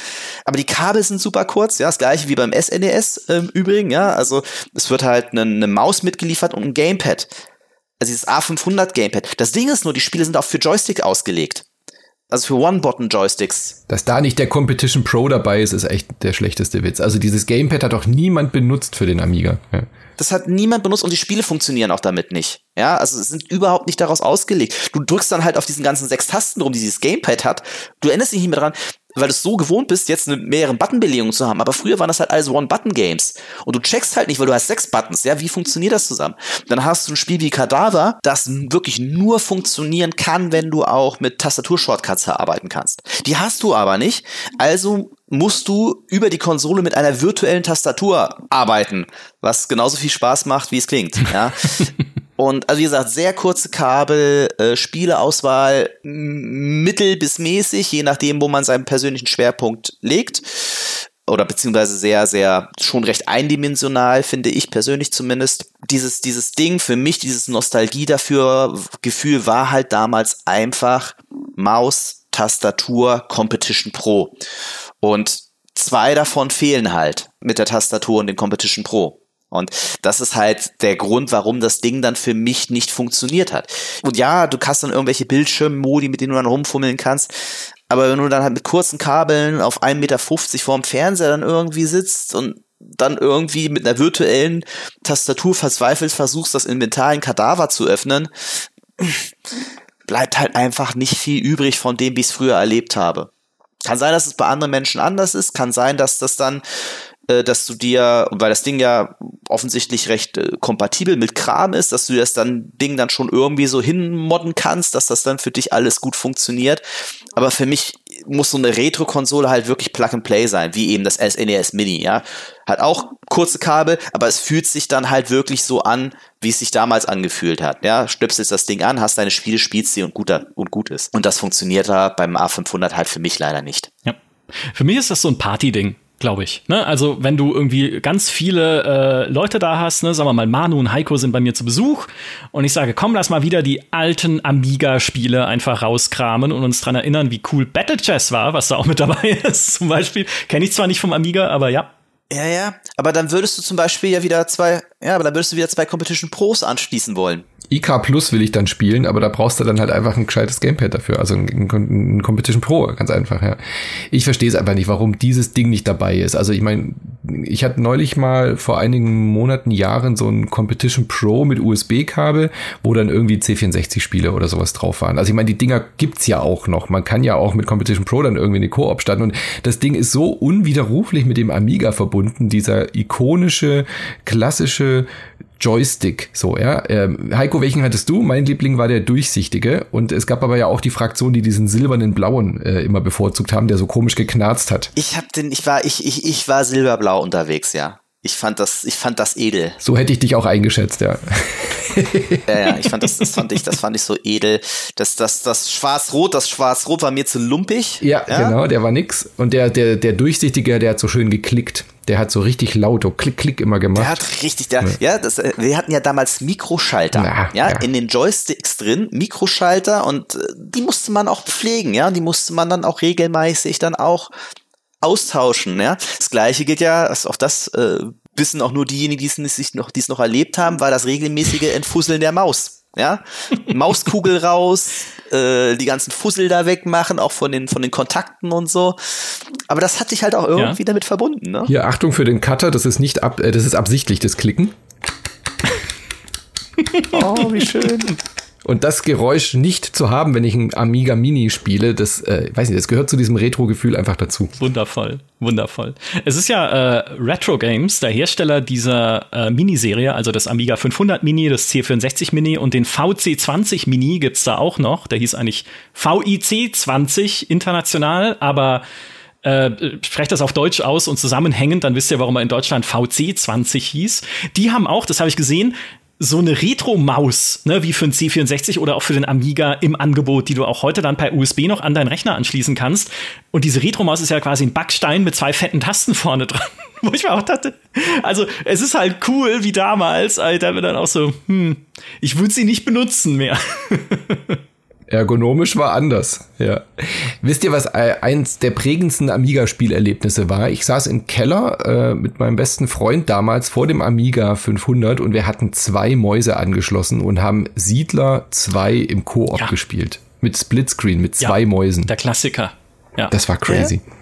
aber die Kabel sind super kurz, ja, das gleiche wie beim SNES im Übrigen, ja, also es wird halt eine, eine Maus mitgeliefert und ein Gamepad. Also dieses A500 Gamepad. Das Ding ist nur, die Spiele sind auch für Joystick ausgelegt. Also für One-Button-Joysticks. Dass da nicht der Competition Pro dabei ist, ist echt der schlechteste Witz. Also dieses Gamepad hat auch niemand benutzt für den Amiga. Ja. Das hat niemand benutzt und die Spiele funktionieren auch damit nicht. Ja, also sind überhaupt nicht daraus ausgelegt. Du drückst dann halt auf diesen ganzen sechs Tasten rum, die dieses Gamepad hat. Du erinnerst dich nicht mehr dran, weil du es so gewohnt bist, jetzt eine mehreren Buttonbelegungen zu haben. Aber früher waren das halt alles One-Button-Games. Und du checkst halt nicht, weil du hast sechs Buttons. Ja, wie funktioniert das zusammen? Dann hast du ein Spiel wie Kadaver, das wirklich nur funktionieren kann, wenn du auch mit Tastatur-Shortcuts arbeiten kannst. Die hast du aber nicht. Also musst du über die Konsole mit einer virtuellen Tastatur arbeiten, was genauso viel Spaß macht, wie es klingt. Ja. Und also wie gesagt, sehr kurze Kabel, äh, Spieleauswahl mittel bis mäßig, je nachdem, wo man seinen persönlichen Schwerpunkt legt. Oder beziehungsweise sehr, sehr schon recht eindimensional, finde ich persönlich zumindest. Dieses, dieses Ding für mich, dieses Nostalgie dafür, Gefühl war halt damals einfach Maus, Tastatur, Competition Pro. Und zwei davon fehlen halt mit der Tastatur und dem Competition Pro. Und das ist halt der Grund, warum das Ding dann für mich nicht funktioniert hat. Und ja, du hast dann irgendwelche Bildschirmmodi, mit denen du dann rumfummeln kannst. Aber wenn du dann halt mit kurzen Kabeln auf 1,50 Meter vorm Fernseher dann irgendwie sitzt und dann irgendwie mit einer virtuellen Tastatur verzweifelt versuchst, das Inventar in Kadaver zu öffnen, bleibt halt einfach nicht viel übrig von dem, wie ich es früher erlebt habe. Kann sein, dass es bei anderen Menschen anders ist, kann sein, dass das dann dass du dir, weil das Ding ja offensichtlich recht äh, kompatibel mit Kram ist, dass du das dann Ding dann schon irgendwie so hinmodden kannst, dass das dann für dich alles gut funktioniert. Aber für mich muss so eine Retro-Konsole halt wirklich Plug and Play sein, wie eben das SNES e Mini, ja. Hat auch kurze Kabel, aber es fühlt sich dann halt wirklich so an, wie es sich damals angefühlt hat. Ja, stöpselst das Ding an, hast deine Spiele, spielst sie und gut, und gut ist. Und das funktioniert da beim A500 halt für mich leider nicht. Ja. Für mich ist das so ein Party-Ding glaube ich. Ne? Also wenn du irgendwie ganz viele äh, Leute da hast, ne, sagen wir mal, Manu und Heiko sind bei mir zu Besuch und ich sage, komm, lass mal wieder die alten Amiga-Spiele einfach rauskramen und uns dran erinnern, wie cool Battle Chess war, was da auch mit dabei ist. Zum Beispiel kenne ich zwar nicht vom Amiga, aber ja. Ja, ja, aber dann würdest du zum Beispiel ja wieder zwei, ja, aber dann würdest du wieder zwei Competition Pros anschließen wollen. IK Plus will ich dann spielen, aber da brauchst du dann halt einfach ein gescheites Gamepad dafür, also ein, ein Competition Pro, ganz einfach, ja. Ich verstehe es einfach nicht, warum dieses Ding nicht dabei ist. Also ich meine, ich hatte neulich mal vor einigen Monaten, Jahren so ein Competition Pro mit USB-Kabel, wo dann irgendwie C64-Spiele oder sowas drauf waren. Also ich meine, die Dinger gibt's ja auch noch. Man kann ja auch mit Competition Pro dann irgendwie eine Koop starten und das Ding ist so unwiderruflich mit dem Amiga verbunden, dieser ikonische, klassische Joystick. So, ja. Ähm, Heiko, welchen hattest du? Mein Liebling war der durchsichtige. Und es gab aber ja auch die Fraktion, die diesen silbernen blauen äh, immer bevorzugt haben, der so komisch geknarzt hat. Ich hab den, ich war, ich, ich, ich war silberblau unterwegs, ja. Ich fand das, ich fand das edel. So hätte ich dich auch eingeschätzt, ja. ja, ja, ich fand das, das fand ich, das fand ich so edel. Das, das, das Schwarz-Rot, das Schwarz-Rot war mir zu lumpig. Ja, ja, genau, der war nix. Und der, der, der Durchsichtige, der hat so schön geklickt. Der hat so richtig laut, so klick, klick immer gemacht. Der hat richtig, der, ja, ja das, äh, wir hatten ja damals Mikroschalter, Na, ja, ja, in den Joysticks drin, Mikroschalter und äh, die musste man auch pflegen, ja, die musste man dann auch regelmäßig dann auch austauschen, ja. Das gleiche geht ja, auch das äh, wissen auch nur diejenigen, die es nicht noch, die es noch erlebt haben, war das regelmäßige Entfusseln der Maus. Ja, Mauskugel raus, äh, die ganzen Fussel da wegmachen, auch von den von den Kontakten und so. Aber das hat sich halt auch irgendwie ja. damit verbunden. Ne? Hier Achtung für den Cutter, das ist nicht ab, äh, das ist absichtlich das Klicken. oh, wie schön. Und das Geräusch nicht zu haben, wenn ich ein Amiga Mini spiele, das, äh, weiß nicht, das gehört zu diesem Retro-Gefühl einfach dazu. Wundervoll, wundervoll. Es ist ja äh, Retro Games, der Hersteller dieser äh, Miniserie, also das Amiga 500 Mini, das C64 Mini und den VC20 Mini gibt's da auch noch. Der hieß eigentlich VIC 20 international, aber äh, sprecht das auf Deutsch aus und zusammenhängend, dann wisst ihr, warum er in Deutschland VC20 hieß. Die haben auch, das habe ich gesehen, so eine Retro-Maus, ne, wie für ein C64 oder auch für den Amiga im Angebot, die du auch heute dann per USB noch an deinen Rechner anschließen kannst. Und diese Retro-Maus ist ja quasi ein Backstein mit zwei fetten Tasten vorne dran. Wo ich mir auch dachte, also es ist halt cool wie damals, Alter, mir dann auch so, hm, ich würde sie nicht benutzen mehr. Ergonomisch war anders, ja. Wisst ihr, was eins der prägendsten Amiga-Spielerlebnisse war? Ich saß im Keller äh, mit meinem besten Freund damals vor dem Amiga 500 und wir hatten zwei Mäuse angeschlossen und haben Siedler 2 im Koop ja. gespielt. Mit Splitscreen, mit zwei ja, Mäusen. Der Klassiker. Ja. Das war crazy. Ja.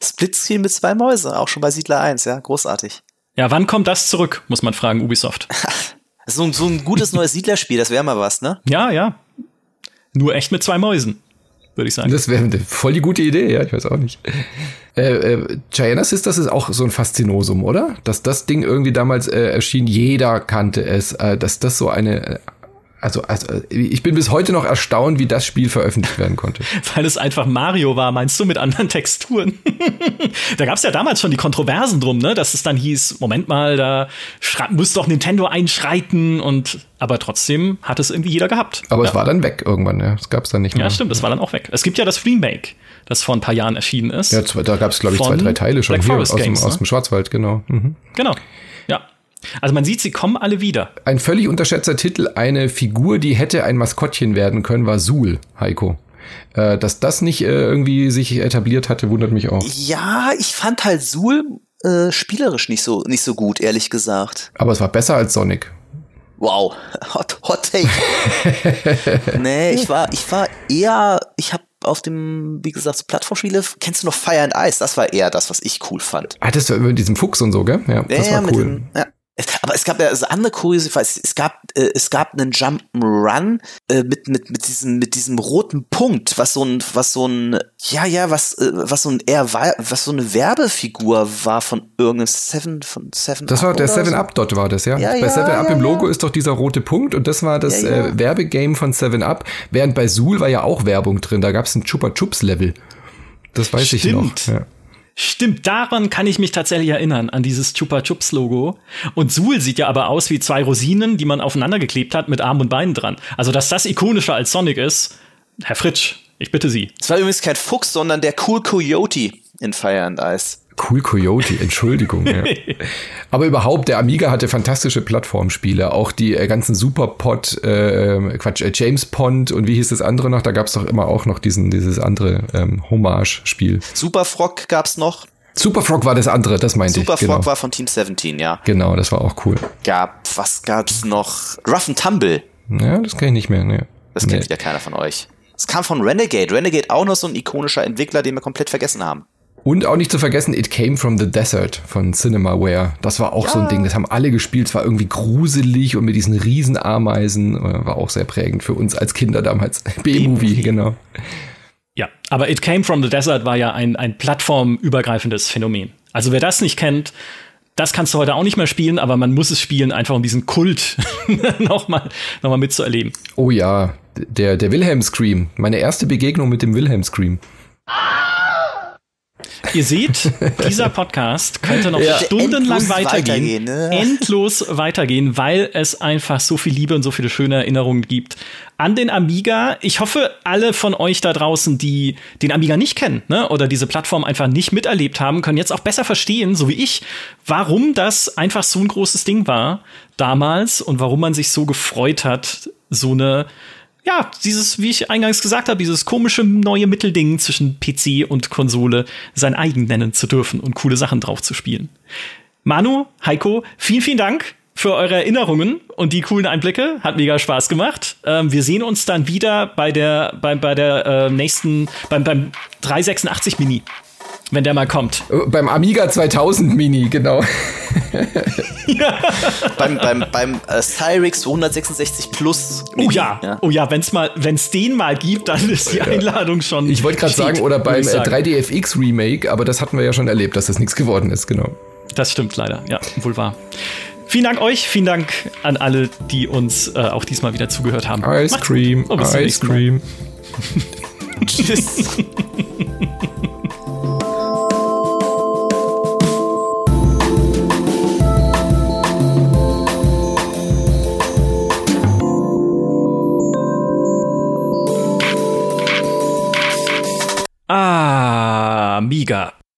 Splitscreen mit zwei Mäusen, auch schon bei Siedler 1, ja, großartig. Ja, wann kommt das zurück, muss man fragen, Ubisoft. so, so ein gutes neues Siedlerspiel, das wäre mal was, ne? Ja, ja. Nur echt mit zwei Mäusen, würde ich sagen. Das wäre voll die gute Idee, ja, ich weiß auch nicht. Äh, äh, Gianna Sisters ist auch so ein Faszinosum, oder? Dass das Ding irgendwie damals äh, erschien, jeder kannte es, äh, dass das so eine also, also ich bin bis heute noch erstaunt, wie das Spiel veröffentlicht werden konnte. Weil es einfach Mario war, meinst du, mit anderen Texturen? da gab es ja damals schon die Kontroversen drum, ne? Dass es dann hieß, Moment mal, da muss doch Nintendo einschreiten und aber trotzdem hat es irgendwie jeder gehabt. Aber ja. es war dann weg irgendwann, ja. Es gab es dann nicht mehr. Ja, stimmt, es war dann auch weg. Es gibt ja das Remake, das vor ein paar Jahren erschienen ist. Ja, da gab es, glaube ich, zwei, drei Teile schon Black hier aus, Games, dem, aus dem Schwarzwald, genau. Mhm. Genau. Also man sieht, sie kommen alle wieder. Ein völlig unterschätzter Titel, eine Figur, die hätte ein Maskottchen werden können, war Sul, Heiko. Äh, dass das nicht äh, irgendwie sich etabliert hatte, wundert mich auch. Ja, ich fand halt Sul äh, spielerisch nicht so, nicht so gut, ehrlich gesagt. Aber es war besser als Sonic. Wow, hot, hot take. nee, ich war, ich war eher, ich habe auf dem, wie gesagt, so Plattformspiele, kennst du noch Fire and Ice? Das war eher das, was ich cool fand. Ah, das war mit diesem Fuchs und so, gell? Ja, das ja, war cool. Dem, ja. Aber es gab ja also andere kuriose, es gab äh, es gab einen Jump'n'Run äh, mit mit mit diesem mit diesem roten Punkt, was so ein was so ein ja ja was äh, was so ein eher was so eine Werbefigur war von irgendeinem Seven von Seven. Das war der Seven so? Up Dot war das ja. ja bei ja, Seven Up ja, im Logo ist doch dieser rote Punkt und das war das äh, Werbegame von Seven Up. Während bei Zool war ja auch Werbung drin. Da gab es ein Chupa Chups Level. Das weiß Stimmt. ich noch. Ja. Stimmt, daran kann ich mich tatsächlich erinnern, an dieses Chupa Chups Logo. Und Suhl sieht ja aber aus wie zwei Rosinen, die man aufeinander geklebt hat mit Armen und Beinen dran. Also, dass das ikonischer als Sonic ist, Herr Fritsch, ich bitte Sie. Es war übrigens kein Fuchs, sondern der Cool Coyote in Fire and Ice. Cool Coyote, Entschuldigung. ja. Aber überhaupt, der Amiga hatte fantastische Plattformspiele. Auch die äh, ganzen Superpod, äh, Quatsch, äh, James Pond und wie hieß das andere noch? Da gab es doch immer auch noch diesen, dieses andere ähm, Hommage-Spiel. Superfrog gab's noch. Superfrog war das andere, das meinte Superfrog ich. Superfrog genau. war von Team 17, ja. Genau, das war auch cool. Gab, was gab's noch? Rough and Tumble. Ja, das kenne ich nicht mehr, ne. Das kennt nee. ja keiner von euch. Es kam von Renegade. Renegade auch noch so ein ikonischer Entwickler, den wir komplett vergessen haben. Und auch nicht zu vergessen, It Came from the Desert von Cinemaware. Das war auch ja. so ein Ding, das haben alle gespielt. Es war irgendwie gruselig und mit diesen Riesenameisen äh, war auch sehr prägend für uns als Kinder damals. B-Movie, genau. Ja, aber It Came from the Desert war ja ein, ein plattformübergreifendes Phänomen. Also wer das nicht kennt, das kannst du heute auch nicht mehr spielen, aber man muss es spielen, einfach um diesen Kult nochmal noch mal mitzuerleben. Oh ja, der, der Wilhelm Scream. Meine erste Begegnung mit dem Wilhelm Scream. Ihr seht, dieser Podcast könnte noch ja, stundenlang weitergehen, weitergehen ne? endlos weitergehen, weil es einfach so viel Liebe und so viele schöne Erinnerungen gibt an den Amiga. Ich hoffe, alle von euch da draußen, die den Amiga nicht kennen ne, oder diese Plattform einfach nicht miterlebt haben, können jetzt auch besser verstehen, so wie ich, warum das einfach so ein großes Ding war damals und warum man sich so gefreut hat, so eine ja, dieses, wie ich eingangs gesagt habe, dieses komische neue Mittelding zwischen PC und Konsole sein eigen nennen zu dürfen und coole Sachen drauf zu spielen. Manu, Heiko, vielen, vielen Dank für eure Erinnerungen und die coolen Einblicke. Hat mega Spaß gemacht. Ähm, wir sehen uns dann wieder bei der, bei, bei der äh, nächsten, beim, beim 386 Mini. Wenn der mal kommt. Beim Amiga 2000 Mini, genau. ja. beim beim, beim äh, Cyrix 266 Plus. Mini, oh ja, ja. oh ja, wenn es mal, den mal gibt, dann ist die Einladung schon. Ich wollte gerade sagen, oder beim 3DFX äh, Remake, aber das hatten wir ja schon erlebt, dass das nichts geworden ist, genau. Das stimmt leider, ja, wohl wahr. Vielen Dank euch, vielen Dank an alle, die uns äh, auch diesmal wieder zugehört haben. Ice Macht's Cream, Ice Cream. Tschüss. Amiga.